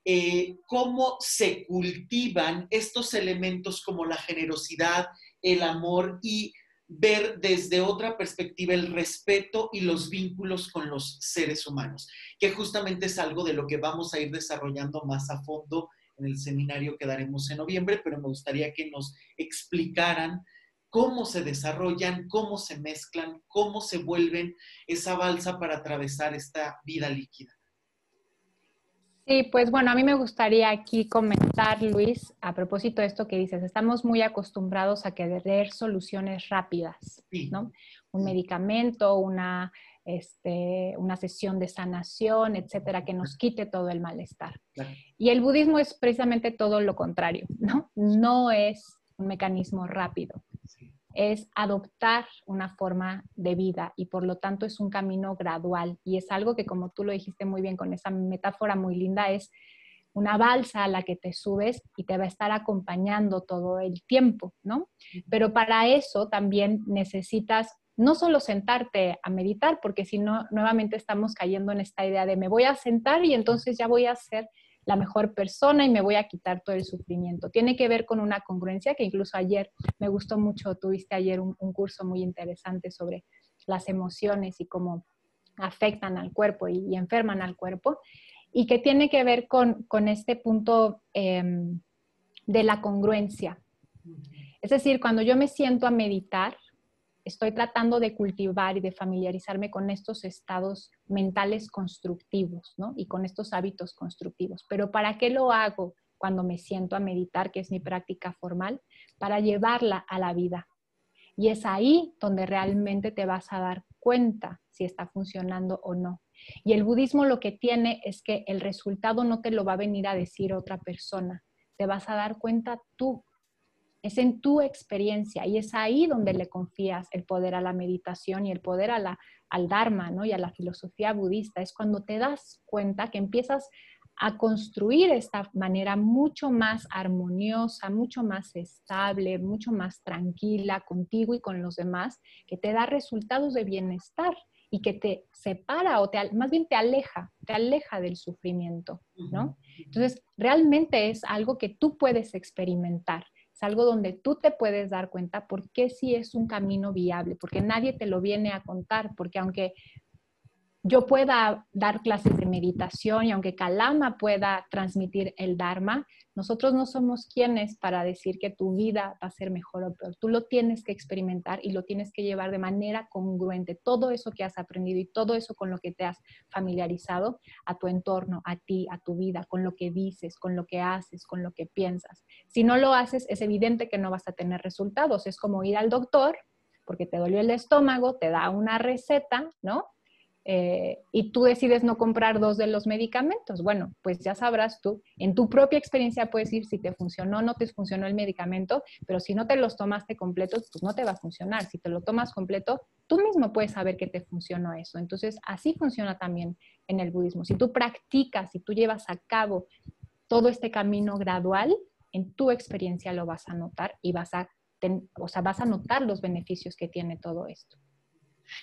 eh, cómo se cultivan estos elementos como la generosidad, el amor y ver desde otra perspectiva el respeto y los vínculos con los seres humanos, que justamente es algo de lo que vamos a ir desarrollando más a fondo en el seminario que daremos en noviembre, pero me gustaría que nos explicaran cómo se desarrollan, cómo se mezclan, cómo se vuelven esa balsa para atravesar esta vida líquida. Sí, pues bueno, a mí me gustaría aquí comentar, Luis, a propósito de esto que dices, estamos muy acostumbrados a querer soluciones rápidas, ¿no? Un medicamento, una este, una sesión de sanación, etcétera, que nos quite todo el malestar. Y el budismo es precisamente todo lo contrario, ¿no? No es un mecanismo rápido, es adoptar una forma de vida y por lo tanto es un camino gradual y es algo que como tú lo dijiste muy bien con esa metáfora muy linda, es una balsa a la que te subes y te va a estar acompañando todo el tiempo, ¿no? Pero para eso también necesitas no solo sentarte a meditar, porque si no, nuevamente estamos cayendo en esta idea de me voy a sentar y entonces ya voy a ser la mejor persona y me voy a quitar todo el sufrimiento. Tiene que ver con una congruencia que incluso ayer me gustó mucho, tuviste ayer un, curso muy interesante sobre las emociones y cómo afectan al cuerpo y, enferman al cuerpo, y que tiene que ver con, este punto em, de la congruencia. Es decir, cuando yo me siento a meditar, estoy tratando de cultivar y de familiarizarme con estos estados mentales constructivos, ¿no? Y con estos hábitos constructivos. Pero ¿para qué lo hago cuando me siento a meditar, que es mi práctica formal? Para llevarla a la vida. Y es ahí donde realmente te vas a dar cuenta si está funcionando o no. Y el budismo lo que tiene es que el resultado no te lo va a venir a decir otra persona, te vas a dar cuenta tú es en tu experiencia y es ahí donde le confías el poder a la meditación y el poder a la, al Dharma ¿no? y a la filosofía budista. Es cuando te das cuenta que empiezas a construir esta manera mucho más armoniosa, mucho más estable, mucho más tranquila contigo y con los demás, que te da resultados de bienestar y que te separa o te, más bien te aleja, te aleja del sufrimiento, ¿no? Entonces, realmente es algo que tú puedes experimentar es algo donde tú te puedes dar cuenta por qué sí es un camino viable, porque nadie te lo viene a contar, porque aunque yo pueda dar clases de meditación y aunque Kalama pueda transmitir el Dharma, nosotros no somos quienes para decir que tu vida va a ser mejor o peor. Tú lo tienes que experimentar y lo tienes que llevar de manera congruente. Todo eso que has aprendido y todo eso con lo que te has familiarizado a tu entorno, a ti, a tu vida, con lo que dices, con lo que haces, con lo que piensas. Si no lo haces, es evidente que no vas a tener resultados. Es como ir al doctor porque te dolió el estómago, te da una receta, ¿no? Eh, y tú decides no comprar dos de los medicamentos. Bueno, pues ya sabrás tú, en tu propia experiencia puedes decir si te funcionó o no te funcionó el medicamento, pero si no te los tomaste completos, pues no te va a funcionar. Si te lo tomas completo, tú mismo puedes saber que te funcionó eso. Entonces, así funciona también en el budismo. Si tú practicas, si tú llevas a cabo todo este camino gradual, en tu experiencia lo vas a notar y vas a, o sea, vas a notar los beneficios que tiene todo esto.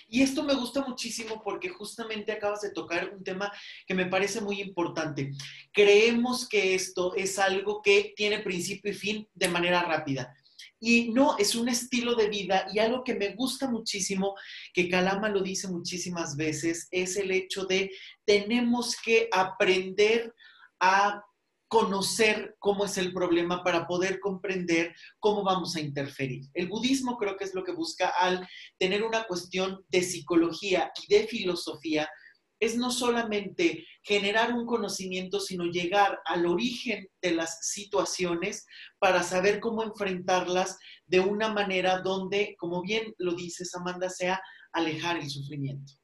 Y esto me gusta muchísimo porque justamente acabas de tocar un tema que me parece muy importante. Creemos que esto es algo que tiene principio y fin de manera rápida. Y no, es un estilo de vida y algo que me gusta muchísimo, que Calama lo dice muchísimas veces, es el hecho de tenemos que aprender a conocer cómo es el problema para poder comprender cómo vamos a interferir. El budismo creo que es lo que busca al tener una cuestión de psicología y de filosofía, es no solamente generar un conocimiento, sino llegar al origen de las situaciones para saber cómo enfrentarlas de una manera donde, como bien lo dices, Amanda, sea alejar el sufrimiento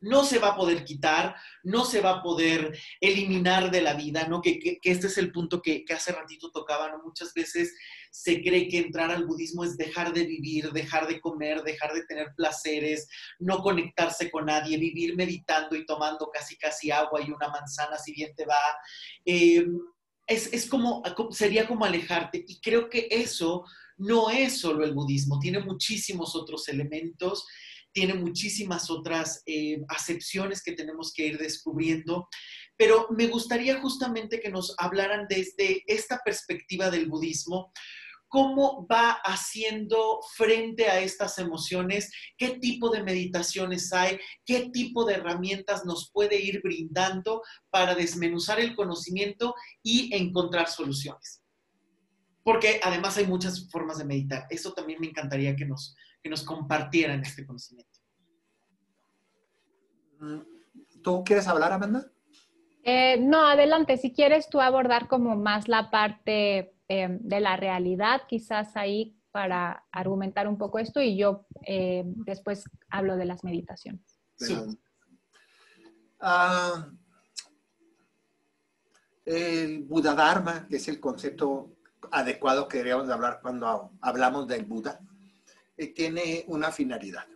no se va a poder quitar, no se va a poder eliminar de la vida, ¿no? Que, este es el punto que, hace ratito tocaba, ¿no? Muchas veces se cree que entrar al budismo es dejar de vivir, dejar de comer, dejar de tener placeres, no conectarse con nadie, vivir meditando y tomando casi casi agua y una manzana si bien te va. Eh, es, es como, sería como alejarte y creo que eso no es solo el budismo, tiene muchísimos otros elementos tiene muchísimas otras eh, acepciones que tenemos que ir descubriendo, pero me gustaría justamente que nos hablaran desde esta perspectiva del budismo, cómo va haciendo frente a estas emociones, qué tipo de meditaciones hay, qué tipo de herramientas nos puede ir brindando para desmenuzar el conocimiento y encontrar soluciones. Porque además hay muchas formas de meditar. Eso también me encantaría que nos, que nos compartieran este conocimiento. Mm, ¿Tú quieres hablar, Amanda? Eh, no, adelante. Si quieres tú abordar como más la parte eh, de la realidad, quizás ahí para argumentar un poco esto y yo eh, después hablo de las meditaciones. Ah, el Buda Dharma, que es el concepto adecuado que deberíamos hablar cuando hablamos del Buda, eh, tiene una finalidad,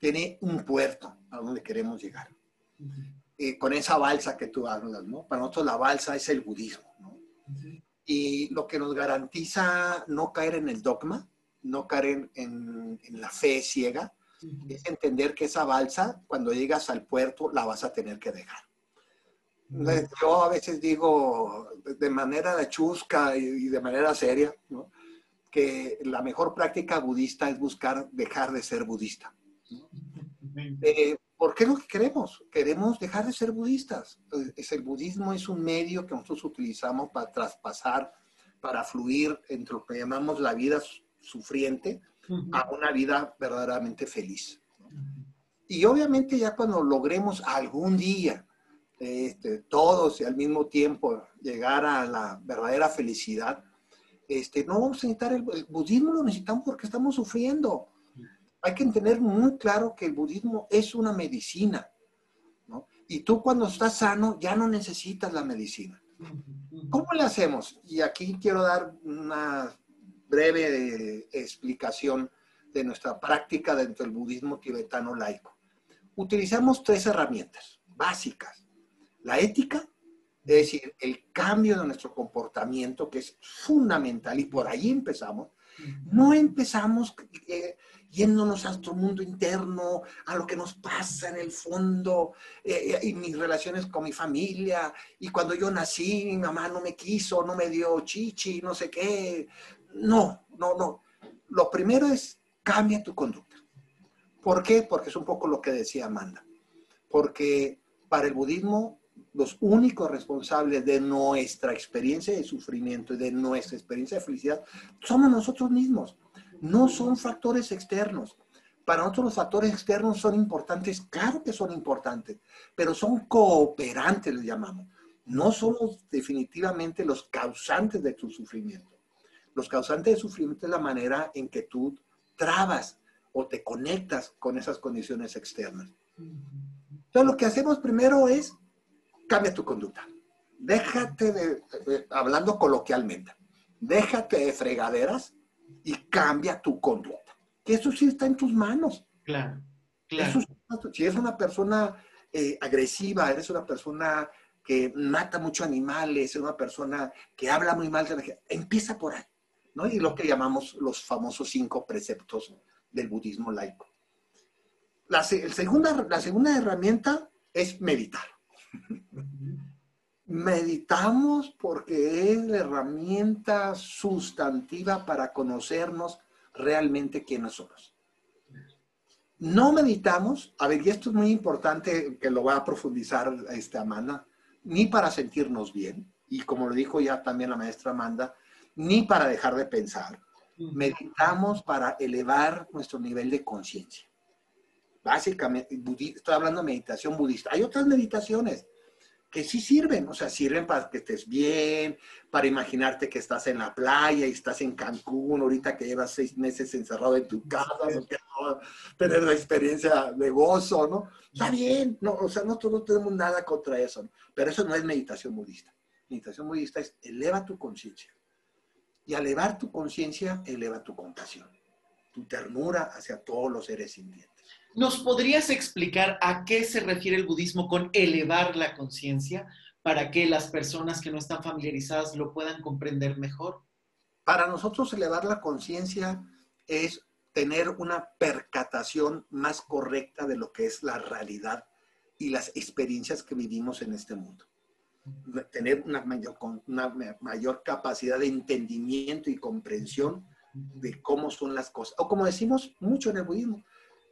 tiene un puerto a donde queremos llegar. Eh, con esa balsa que tú hablas, ¿no? Para nosotros la balsa es el budismo, ¿no? Y lo que nos garantiza no caer en el dogma, no caer en, en la fe ciega, es entender que esa balsa, cuando llegas al puerto, la vas a tener que dejar. Yo a veces digo de manera chusca y de manera seria, ¿no? Que la mejor práctica budista es buscar dejar de ser budista. Eh, ¿Por qué lo que queremos? Queremos dejar de ser budistas. Es el budismo es un medio que nosotros utilizamos para traspasar, para fluir entre lo que llamamos la vida sufriente a una vida verdaderamente feliz. Y obviamente ya cuando logremos algún día este, todos y al mismo tiempo llegar a la verdadera felicidad, este, no vamos a necesitar el, budismo, lo necesitamos porque estamos sufriendo. Hay que entender muy claro que el budismo es una medicina. ¿no? Y tú cuando estás sano ya no necesitas la medicina. ¿Cómo le hacemos? Y aquí quiero dar una breve explicación de nuestra práctica dentro del budismo tibetano laico. Utilizamos tres herramientas básicas la ética, es decir, el cambio de nuestro comportamiento, que es fundamental, y por ahí empezamos. No empezamos eh, yéndonos a nuestro mundo interno, a lo que nos pasa en el fondo, eh, eh, y mis relaciones con mi familia, y cuando yo nací, mi mamá no me quiso, no me dio chichi, no sé qué. No, no, no. Lo primero es cambia tu conducta. ¿Por qué? Porque es un poco lo que decía Amanda. Porque para el budismo los únicos responsables de nuestra experiencia de sufrimiento y de nuestra experiencia de felicidad somos nosotros mismos. No son factores externos. Para nosotros los factores externos son importantes, claro que son importantes, pero son cooperantes, les llamamos. No somos definitivamente los causantes de tu sufrimiento. Los causantes de sufrimiento es la manera en que tú trabas o te conectas con esas condiciones externas. Entonces, lo que hacemos primero es cambia tu conducta. Déjate de, hablando coloquialmente, déjate de fregaderas y cambia tu conducta. Que eso sí está en tus manos. Claro, claro. si eres una persona eh, agresiva, eres una persona que mata muchos animales, es una persona que habla muy mal de la gente, empieza por ahí, ¿no? Y lo que llamamos los famosos cinco preceptos del budismo laico. La, segunda, la segunda herramienta es meditar. Meditamos porque es la herramienta sustantiva para conocernos realmente quiénes somos. No meditamos, a ver, y esto es muy importante que lo va a profundizar esta Amanda, ni para sentirnos bien, y como lo dijo ya también la maestra Amanda, ni para dejar de pensar. Meditamos para elevar nuestro nivel de conciencia básicamente, estoy hablando de meditación budista. Hay otras meditaciones que sí sirven, o sea, sirven para que estés bien, para imaginarte que estás en la playa y estás en Cancún, ahorita que llevas seis meses encerrado en tu casa, no tener la experiencia de gozo, ¿no? Está bien, no, o sea, nosotros no tenemos nada contra eso, pero eso no es meditación budista. Meditación budista es eleva tu conciencia. Y elevar tu conciencia, eleva tu compasión, tu ternura hacia todos los seres sintientes. ¿Nos podrías explicar a qué se refiere el budismo con elevar la conciencia para que las personas que no están familiarizadas lo puedan comprender mejor? Para nosotros elevar la conciencia es tener una percatación más correcta de lo que es la realidad y las experiencias que vivimos en este mundo. Tener una mayor, capacidad de entendimiento y comprensión de cómo son las cosas. O como decimos mucho en el budismo,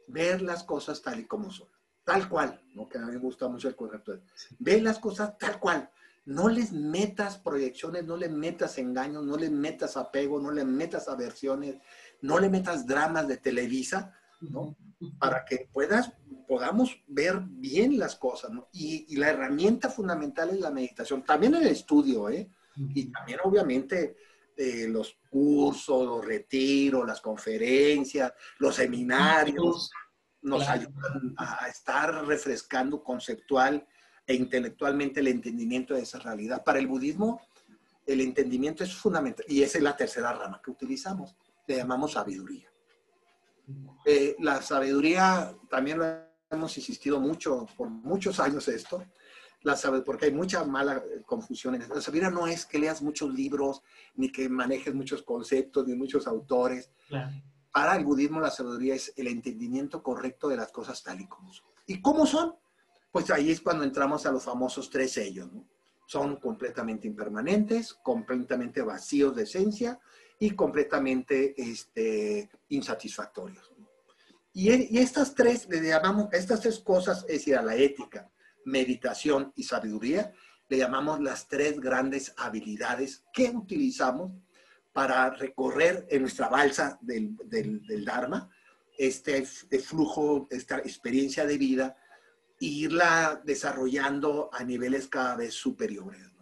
ver las cosas tal y como son, tal cual, ¿no? que a mí me gusta mucho el concepto. Ver las cosas tal cual. No les metas proyecciones, no le metas engaños, no le metas apego, no le metas aversiones, no le metas dramas de Televisa, ¿no? Para que puedas, podamos ver bien las cosas, ¿no? Y, la herramienta fundamental es la meditación. También el estudio, ¿eh? Y también, obviamente, eh, los cursos, los retiros, las conferencias, los seminarios, nos ayudan a estar refrescando conceptual e intelectualmente el entendimiento de esa realidad. Para el budismo, el entendimiento es fundamental y esa es la tercera rama que utilizamos. Le llamamos sabiduría. Eh, la sabiduría, también lo hemos insistido mucho, por muchos años esto, la porque hay mucha mala confusión en esto. La sabiduría no es que leas muchos libros, ni que manejes muchos conceptos, ni muchos autores. Para el budismo la sabiduría es el entendimiento correcto de las cosas tal y como son. ¿Y cómo son? Pues ahí es cuando entramos a los famosos tres sellos. Son completamente impermanentes, completamente vacíos de esencia y completamente este, insatisfactorios. Y, estas tres, le llamamos, estas tres cosas, es decir, a la ética, meditación y sabiduría, le llamamos las tres grandes habilidades que utilizamos para recorrer en nuestra balsa del, del, Dharma este, flujo, esta experiencia de vida e irla desarrollando a niveles cada vez superiores.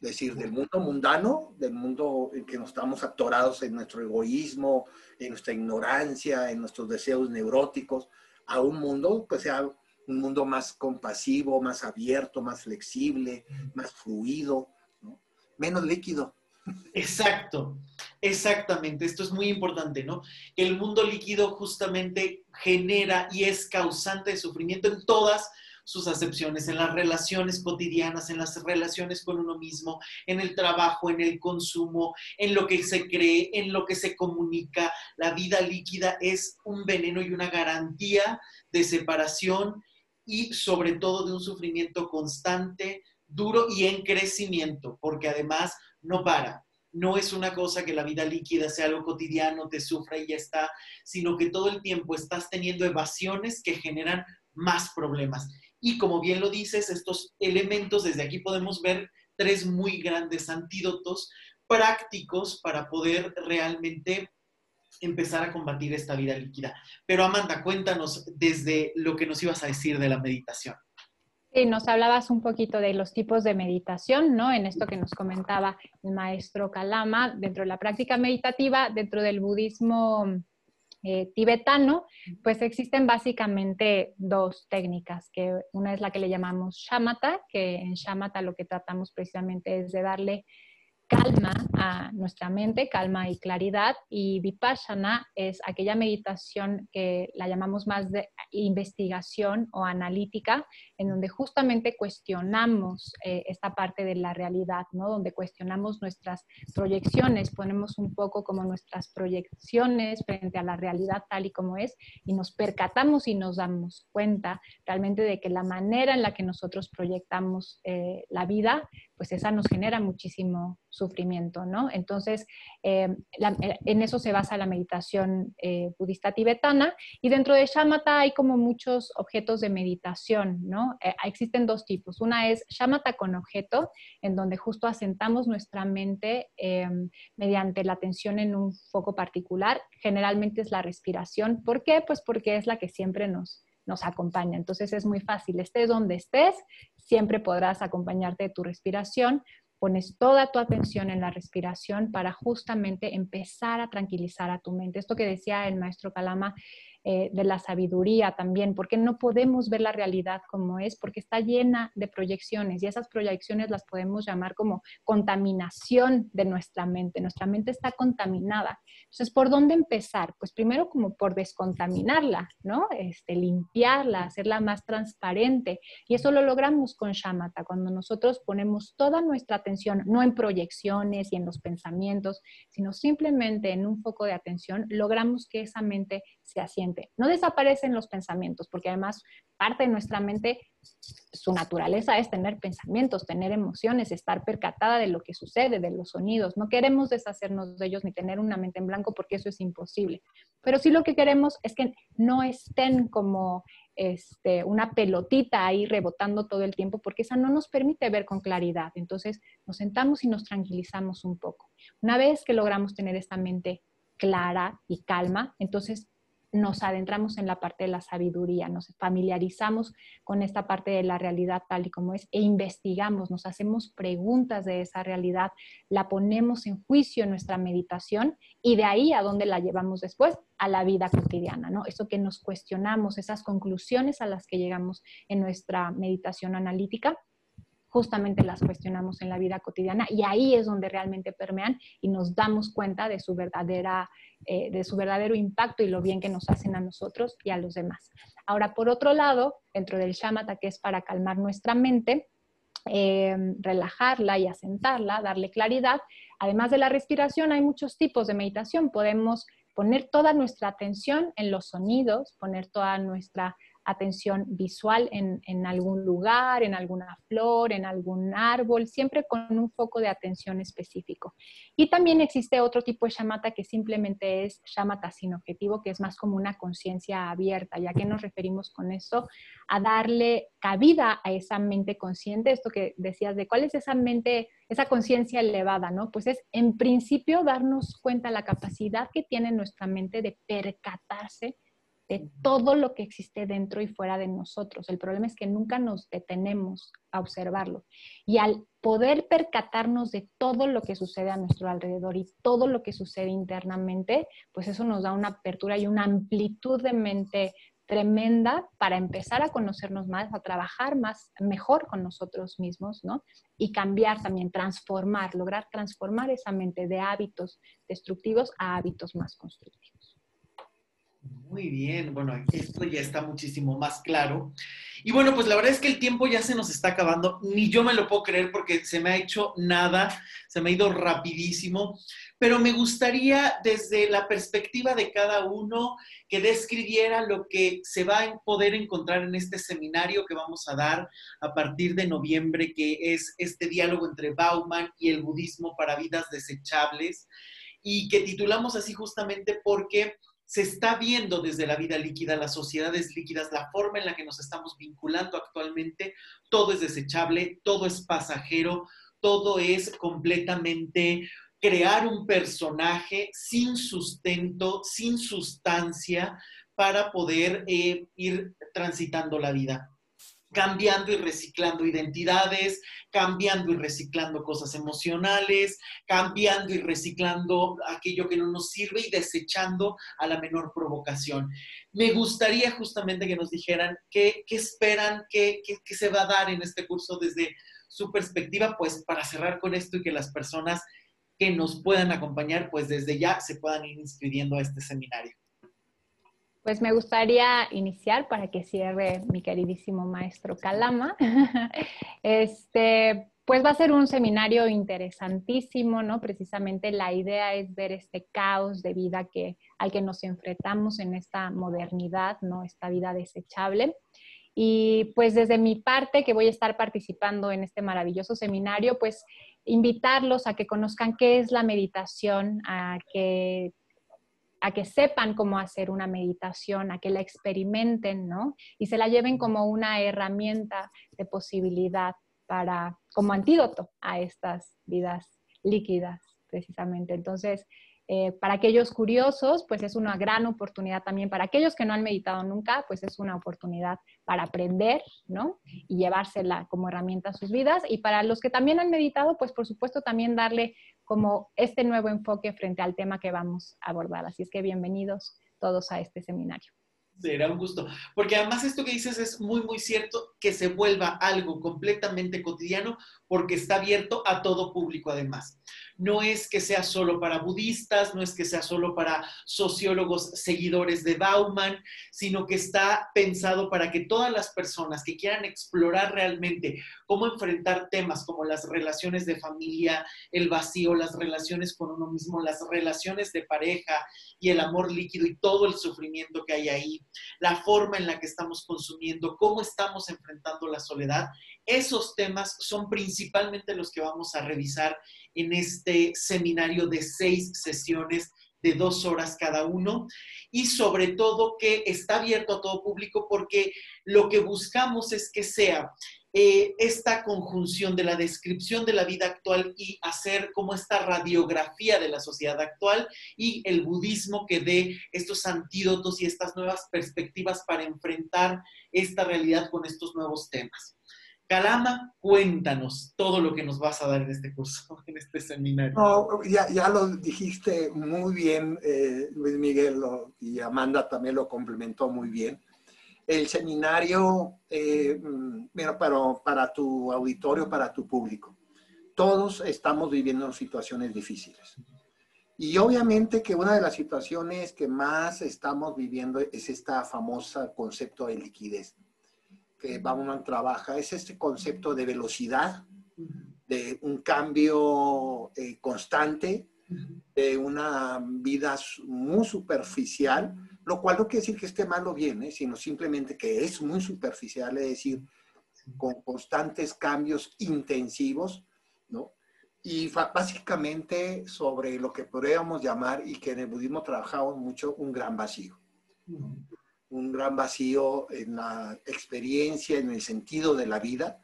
Es decir, del mundo mundano, del mundo en que nos estamos atorados en nuestro egoísmo, en nuestra ignorancia, en nuestros deseos neuróticos, a un mundo que sea un mundo más compasivo, más abierto, más flexible, más fluido, menos líquido. Exacto, exactamente. Esto es muy importante, ¿no? El mundo líquido justamente genera y es causante de sufrimiento en todas sus acepciones en las relaciones cotidianas, en las relaciones con uno mismo, en el trabajo, en el consumo, en lo que se cree, en lo que se comunica. La vida líquida es un veneno y una garantía de separación y sobre todo de un sufrimiento constante, duro y en crecimiento, porque además no para. No es una cosa que la vida líquida sea algo cotidiano, te sufra y ya está, sino que todo el tiempo estás teniendo evasiones que generan más problemas. Y como bien lo dices, estos elementos, desde aquí podemos ver tres muy grandes antídotos prácticos para poder realmente empezar a combatir esta vida líquida. Pero Amanda, cuéntanos desde lo que nos ibas a decir de la meditación. Sí, nos hablabas un poquito de los tipos de meditación, ¿no? En esto que nos comentaba el maestro Kalama, dentro de la práctica meditativa, dentro del budismo eh, tibetano, pues existen básicamente dos técnicas, que una es la que le llamamos shamatha, que en shamatha lo que tratamos precisamente es de darle calma a nuestra mente, calma y claridad. Y vipassana es aquella meditación que la llamamos más de investigación o analítica, en donde justamente cuestionamos eh, esta parte de la realidad, ¿no? Donde cuestionamos nuestras proyecciones, ponemos un poco como nuestras proyecciones frente a la realidad tal y como es y nos percatamos y nos damos cuenta realmente de que la manera en la que nosotros proyectamos eh, la vida, pues esa nos genera muchísimo sufrimiento, ¿no? Entonces, eh, en eso se basa la meditación budista tibetana y dentro de shamatha hay como muchos objetos de meditación, ¿no? Eh, existen dos tipos. Una es shamatha con objeto, en donde justo asentamos nuestra mente em, mediante la atención en un foco particular. Generalmente es la respiración. ¿Por qué? Pues porque es la que siempre nos, nos acompaña. Entonces es muy fácil. Estés donde estés, siempre podrás acompañarte de tu respiración. Pones toda tu atención en la respiración para justamente empezar a tranquilizar a tu mente. Esto que decía el maestro Kalama, eh, de la sabiduría también, porque no podemos ver la realidad como es, porque está llena de proyecciones y esas proyecciones las podemos llamar como contaminación de nuestra mente. Nuestra mente está contaminada. Entonces, ¿por dónde empezar? Pues primero como por descontaminarla, ¿no? Este, limpiarla, hacerla más transparente. Y eso lo logramos con shamatha, cuando nosotros ponemos toda nuestra atención, no en proyecciones y en los pensamientos, sino simplemente en un foco de atención, logramos que esa mente se asiente. No desaparecen los pensamientos, porque además parte de nuestra mente, su naturaleza es tener pensamientos, tener emociones, estar percatada de lo que sucede, de los sonidos. No queremos deshacernos de ellos ni tener una mente en blanco porque eso es imposible. Pero sí lo que queremos es que no estén como este, una pelotita ahí rebotando todo el tiempo, porque esa no nos permite ver con claridad. Entonces nos sentamos y nos tranquilizamos un poco. Una vez que logramos tener esta mente clara y calma, entonces nos adentramos en la parte de la sabiduría, nos familiarizamos con esta parte de la realidad tal y como es e investigamos, nos hacemos preguntas de esa realidad, la ponemos en juicio en nuestra meditación y de ahí a dónde la llevamos después, a la vida cotidiana, ¿no? Eso que nos cuestionamos, esas conclusiones a las que llegamos en nuestra meditación analítica, justamente las cuestionamos en la vida cotidiana y ahí es donde realmente permean y nos damos cuenta de su, verdadera, eh, de su verdadero impacto y lo bien que nos hacen a nosotros y a los demás. Ahora, por otro lado, dentro del shamatha, que es para calmar nuestra mente, eh, relajarla y asentarla, darle claridad, además de la respiración, hay muchos tipos de meditación. Podemos poner toda nuestra atención en los sonidos, poner toda nuestra atención visual en, algún lugar, en alguna flor, en algún árbol, siempre con un foco de atención específico. Y también existe otro tipo de shamatha que simplemente es shamatha sin objetivo, que es más como una conciencia abierta, ya que nos referimos con esto a darle cabida a esa mente consciente, esto que decías de cuál es esa mente, esa conciencia elevada, ¿no? Pues es en principio darnos cuenta la capacidad que tiene nuestra mente de percatarse de todo lo que existe dentro y fuera de nosotros. El problema es que nunca nos detenemos a observarlo. Y al poder percatarnos de todo lo que sucede a nuestro alrededor y todo lo que sucede internamente, pues eso nos da una apertura y una amplitud de mente tremenda para empezar a conocernos más, a trabajar más, mejor con nosotros mismos, ¿no? Y cambiar también, transformar, lograr transformar esa mente de hábitos destructivos a hábitos más constructivos. Muy bien, bueno, esto ya está muchísimo más claro. Y bueno, pues la verdad es que el tiempo ya se nos está acabando, ni yo me lo puedo creer porque se me ha hecho nada, se me ha ido rapidísimo, pero me gustaría desde la perspectiva de cada uno que describiera lo que se va a poder encontrar en este seminario que vamos a dar a partir de noviembre, que es este diálogo entre Bauman y el budismo para vidas desechables y que titulamos así justamente porque se está viendo desde la vida líquida, las sociedades líquidas, la forma en la que nos estamos vinculando actualmente, todo es desechable, todo es pasajero, todo es completamente crear un personaje sin sustento, sin sustancia, para poder eh, ir transitando la vida cambiando y reciclando identidades, cambiando y reciclando cosas emocionales, cambiando y reciclando aquello que no nos sirve y desechando a la menor provocación. Me gustaría justamente que nos dijeran qué, esperan, qué, qué se va a dar en este curso desde su perspectiva, pues para cerrar con esto y que las personas que nos puedan acompañar, pues desde ya se puedan ir inscribiendo a este seminario. Pues me gustaría iniciar para que cierre mi queridísimo maestro Calama. Este, pues va a ser un seminario interesantísimo, ¿no? Precisamente la idea es ver este caos de vida que, al que nos enfrentamos en esta modernidad, ¿no? Esta vida desechable. Y pues desde mi parte, que voy a estar participando en este maravilloso seminario, pues invitarlos a que conozcan qué es la meditación, a que a que sepan cómo hacer una meditación, a que la experimenten, ¿no? Y se la lleven como una herramienta de posibilidad para, como antídoto a estas vidas líquidas, precisamente. Entonces, eh, para aquellos curiosos, pues es una gran oportunidad también. Para aquellos que no han meditado nunca, pues es una oportunidad para aprender, ¿no? Y llevársela como herramienta a sus vidas. Y para los que también han meditado, pues por supuesto también darle como este nuevo enfoque frente al tema que vamos a abordar. Así es que bienvenidos todos a este seminario. Será un gusto. Porque además esto que dices es muy, muy cierto, que se vuelva algo completamente cotidiano porque está abierto a todo público además no es que sea solo para budistas, no es que sea solo para sociólogos seguidores de Bauman, sino que está pensado para que todas las personas que quieran explorar realmente cómo enfrentar temas como las relaciones de familia, el vacío, las relaciones con uno mismo, las relaciones de pareja y el amor líquido y todo el sufrimiento que hay ahí, la forma en la que estamos consumiendo, cómo estamos enfrentando la soledad, esos temas son principalmente los que vamos a revisar en este seminario de seis sesiones de dos horas cada uno y sobre todo que está abierto a todo público porque lo que buscamos es que sea eh, esta conjunción de la descripción de la vida actual y hacer como esta radiografía de la sociedad actual y el budismo que dé estos antídotos y estas nuevas perspectivas para enfrentar esta realidad con estos nuevos temas. Calama, cuéntanos todo lo que nos vas a dar en este curso, en este seminario. ya, lo dijiste muy bien, eh, Luis Miguel, y Amanda también lo complementó muy bien el seminario, eh, mira, para, para tu auditorio, para tu público. Todos estamos viviendo situaciones difíciles. Y obviamente que una de las situaciones que más estamos viviendo es esta famosa concepto de liquidez que Bauman trabaja, es este concepto de velocidad, de un cambio eh, constante, de una vida muy superficial, lo cual no quiere decir que esté mal o bien, ¿eh? sino simplemente que es muy superficial, es decir, con constantes cambios intensivos, ¿no? Y básicamente sobre lo que podríamos llamar, y que en el budismo trabajamos mucho, un gran vacío. Un gran vacío en la experiencia, en el sentido de la vida,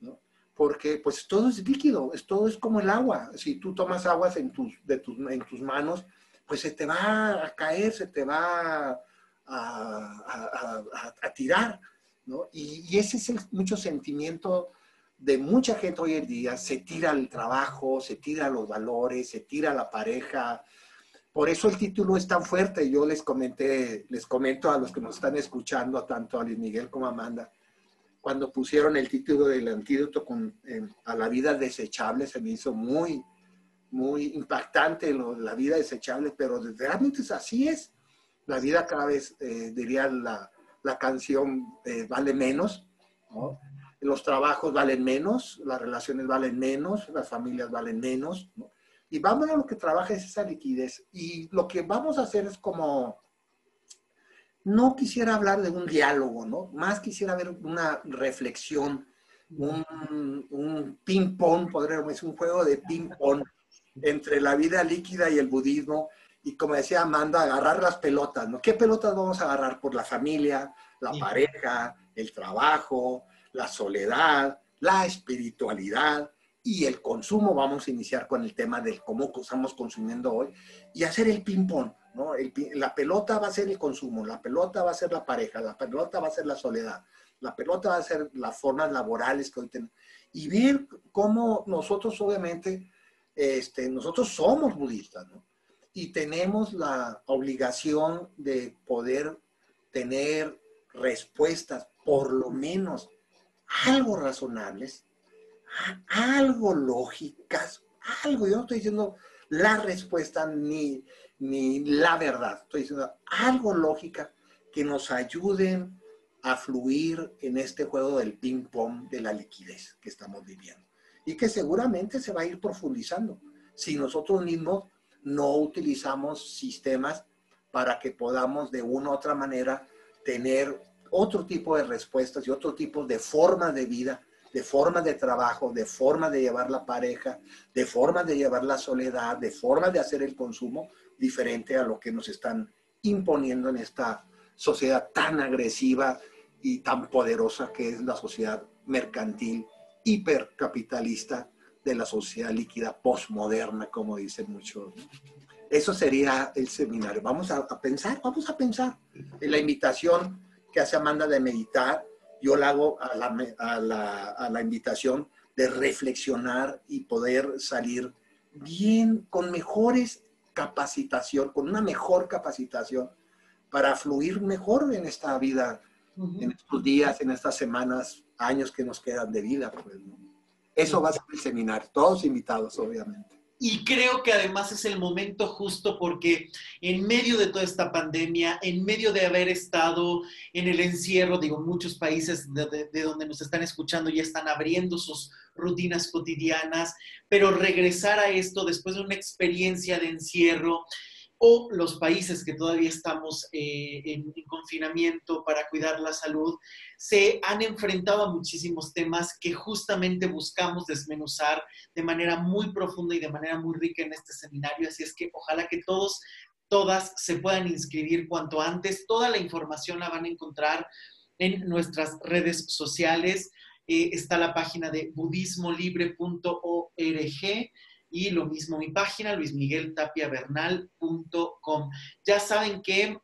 ¿no? Porque pues todo es líquido, es, todo es como el agua. Si tú tomas aguas en tus, de tus, en tus manos, pues se te va a caer, se te va a, tirar, ¿no? Y, ese es el, mucho sentimiento de mucha gente hoy en día, se tira el trabajo, se tira los valores, se tira la pareja. Por eso el título es tan fuerte. Yo les comenté, les comento a los que nos están escuchando, tanto a Luis Miguel como a Amanda, cuando pusieron el título del antídoto con, a la vida desechable, se me hizo muy, muy impactante la vida desechable, pero realmente es así es. La vida cada vez, eh, diría la, la canción, eh, vale menos, los trabajos valen menos, las relaciones valen menos, las familias valen menos, y vamos a lo que trabaja es esa liquidez. Y lo que vamos a hacer es como, no quisiera hablar de un diálogo, ¿no? Más quisiera ver una reflexión, un, un ping-pong, podríamos decir, un juego de ping-pong entre la vida líquida y el budismo. Y como decía Amanda, agarrar las pelotas, ¿no? ¿Qué pelotas vamos a agarrar? Por la familia, la pareja, el trabajo, la soledad, la espiritualidad y el consumo. Vamos a iniciar con el tema del cómo estamos consumiendo hoy y hacer el ping-pong, ¿no? la pelota va a ser el consumo, la pelota va a ser la pareja, la pelota va a ser la soledad, la pelota va a ser las formas laborales que hoy tenemos. Y ver cómo nosotros obviamente este, nosotros somos budistas, ¿no? Y tenemos la obligación de poder tener respuestas, por lo menos algo razonables, algo lógicas, algo, yo no estoy diciendo la respuesta ni, ni la verdad, estoy diciendo algo lógica que nos ayuden a fluir en este juego del ping-pong de la liquidez que estamos viviendo. Y que seguramente se va a ir profundizando si nosotros mismos no utilizamos sistemas para que podamos de una u otra manera tener otro tipo de respuestas y otro tipo de formas de vida, de formas de trabajo, de formas de llevar la pareja, de formas de llevar la soledad, de formas de hacer el consumo diferente a lo que nos están imponiendo en esta sociedad tan agresiva y tan poderosa que es la sociedad mercantil hipercapitalista de la sociedad líquida postmoderna, como dicen muchos. Eso sería el seminario. Vamos a, pensar, vamos a pensar. En la invitación que hace Amanda de meditar, yo la hago a la, a la, a la invitación de reflexionar y poder salir bien, con mejores capacitación, con una mejor capacitación para fluir mejor en esta vida, en estos días, en estas semanas años que nos quedan de vida. Pues, Eso va a ser el seminario, todos invitados, obviamente. Y creo que además es el momento justo porque en medio de toda esta pandemia, en medio de haber estado en el encierro, digo, muchos países de, de, donde nos están escuchando ya están abriendo sus rutinas cotidianas, pero regresar a esto después de una experiencia de encierro, o los países que todavía estamos eh, en, confinamiento para cuidar la salud, se han enfrentado a muchísimos temas que justamente buscamos desmenuzar de manera muy profunda y de manera muy rica en este seminario. Así es que ojalá que todos, todas se puedan inscribir cuanto antes. Toda la información la van a encontrar en nuestras redes sociales. eh, está la página de budismolibre.org y lo mismo mi página, luismigueltapiavernal.com. Ya saben que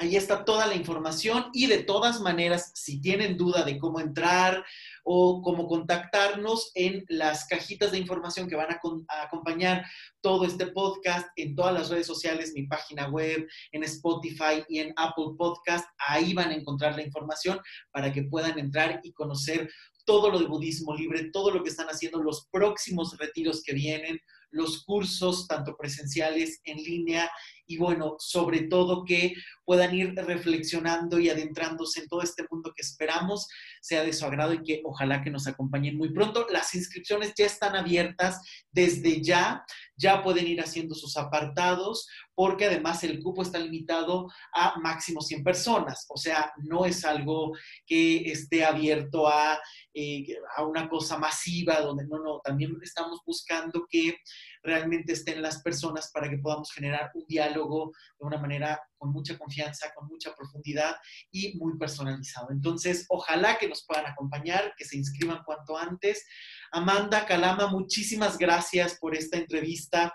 Ahí está toda la información y de todas maneras, si tienen duda de cómo entrar o cómo contactarnos en las cajitas de información que van a, acompañar todo este podcast en todas las redes sociales, mi página web, en Spotify y en Apple Podcast, ahí van a encontrar la información para que puedan entrar y conocer todo lo de budismo libre, todo lo que están haciendo, los próximos retiros que vienen, los cursos, tanto presenciales, en línea, y bueno, sobre todo que puedan ir reflexionando y adentrándose en todo este mundo que esperamos sea de su agrado y que ojalá que nos acompañen muy pronto. Las inscripciones ya están abiertas desde ya, ya pueden ir haciendo sus apartados porque además el cupo está limitado a máximo 100 personas, o sea, no es algo que esté abierto a, eh, a una cosa masiva, donde no, no, también estamos buscando que realmente estén las personas para que podamos generar un diálogo de una manera con mucha confianza, con mucha profundidad y muy personalizado. Entonces, ojalá que nos puedan acompañar, que se inscriban cuanto antes. Amanda Calama, muchísimas gracias por esta entrevista.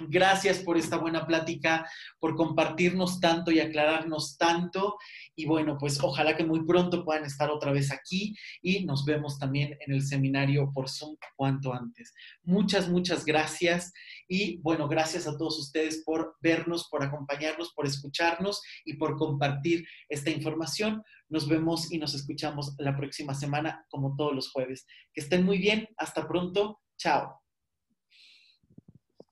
Gracias por esta buena plática, por compartirnos tanto y aclararnos tanto. Y bueno, pues ojalá que muy pronto puedan estar otra vez aquí y nos vemos también en el seminario por Zoom cuanto antes. Muchas, muchas gracias. Y bueno, gracias a todos ustedes por vernos, por acompañarnos, por escucharnos y por compartir esta información. Nos vemos y nos escuchamos la próxima semana como todos los jueves. Que estén muy bien. Hasta pronto. Chao.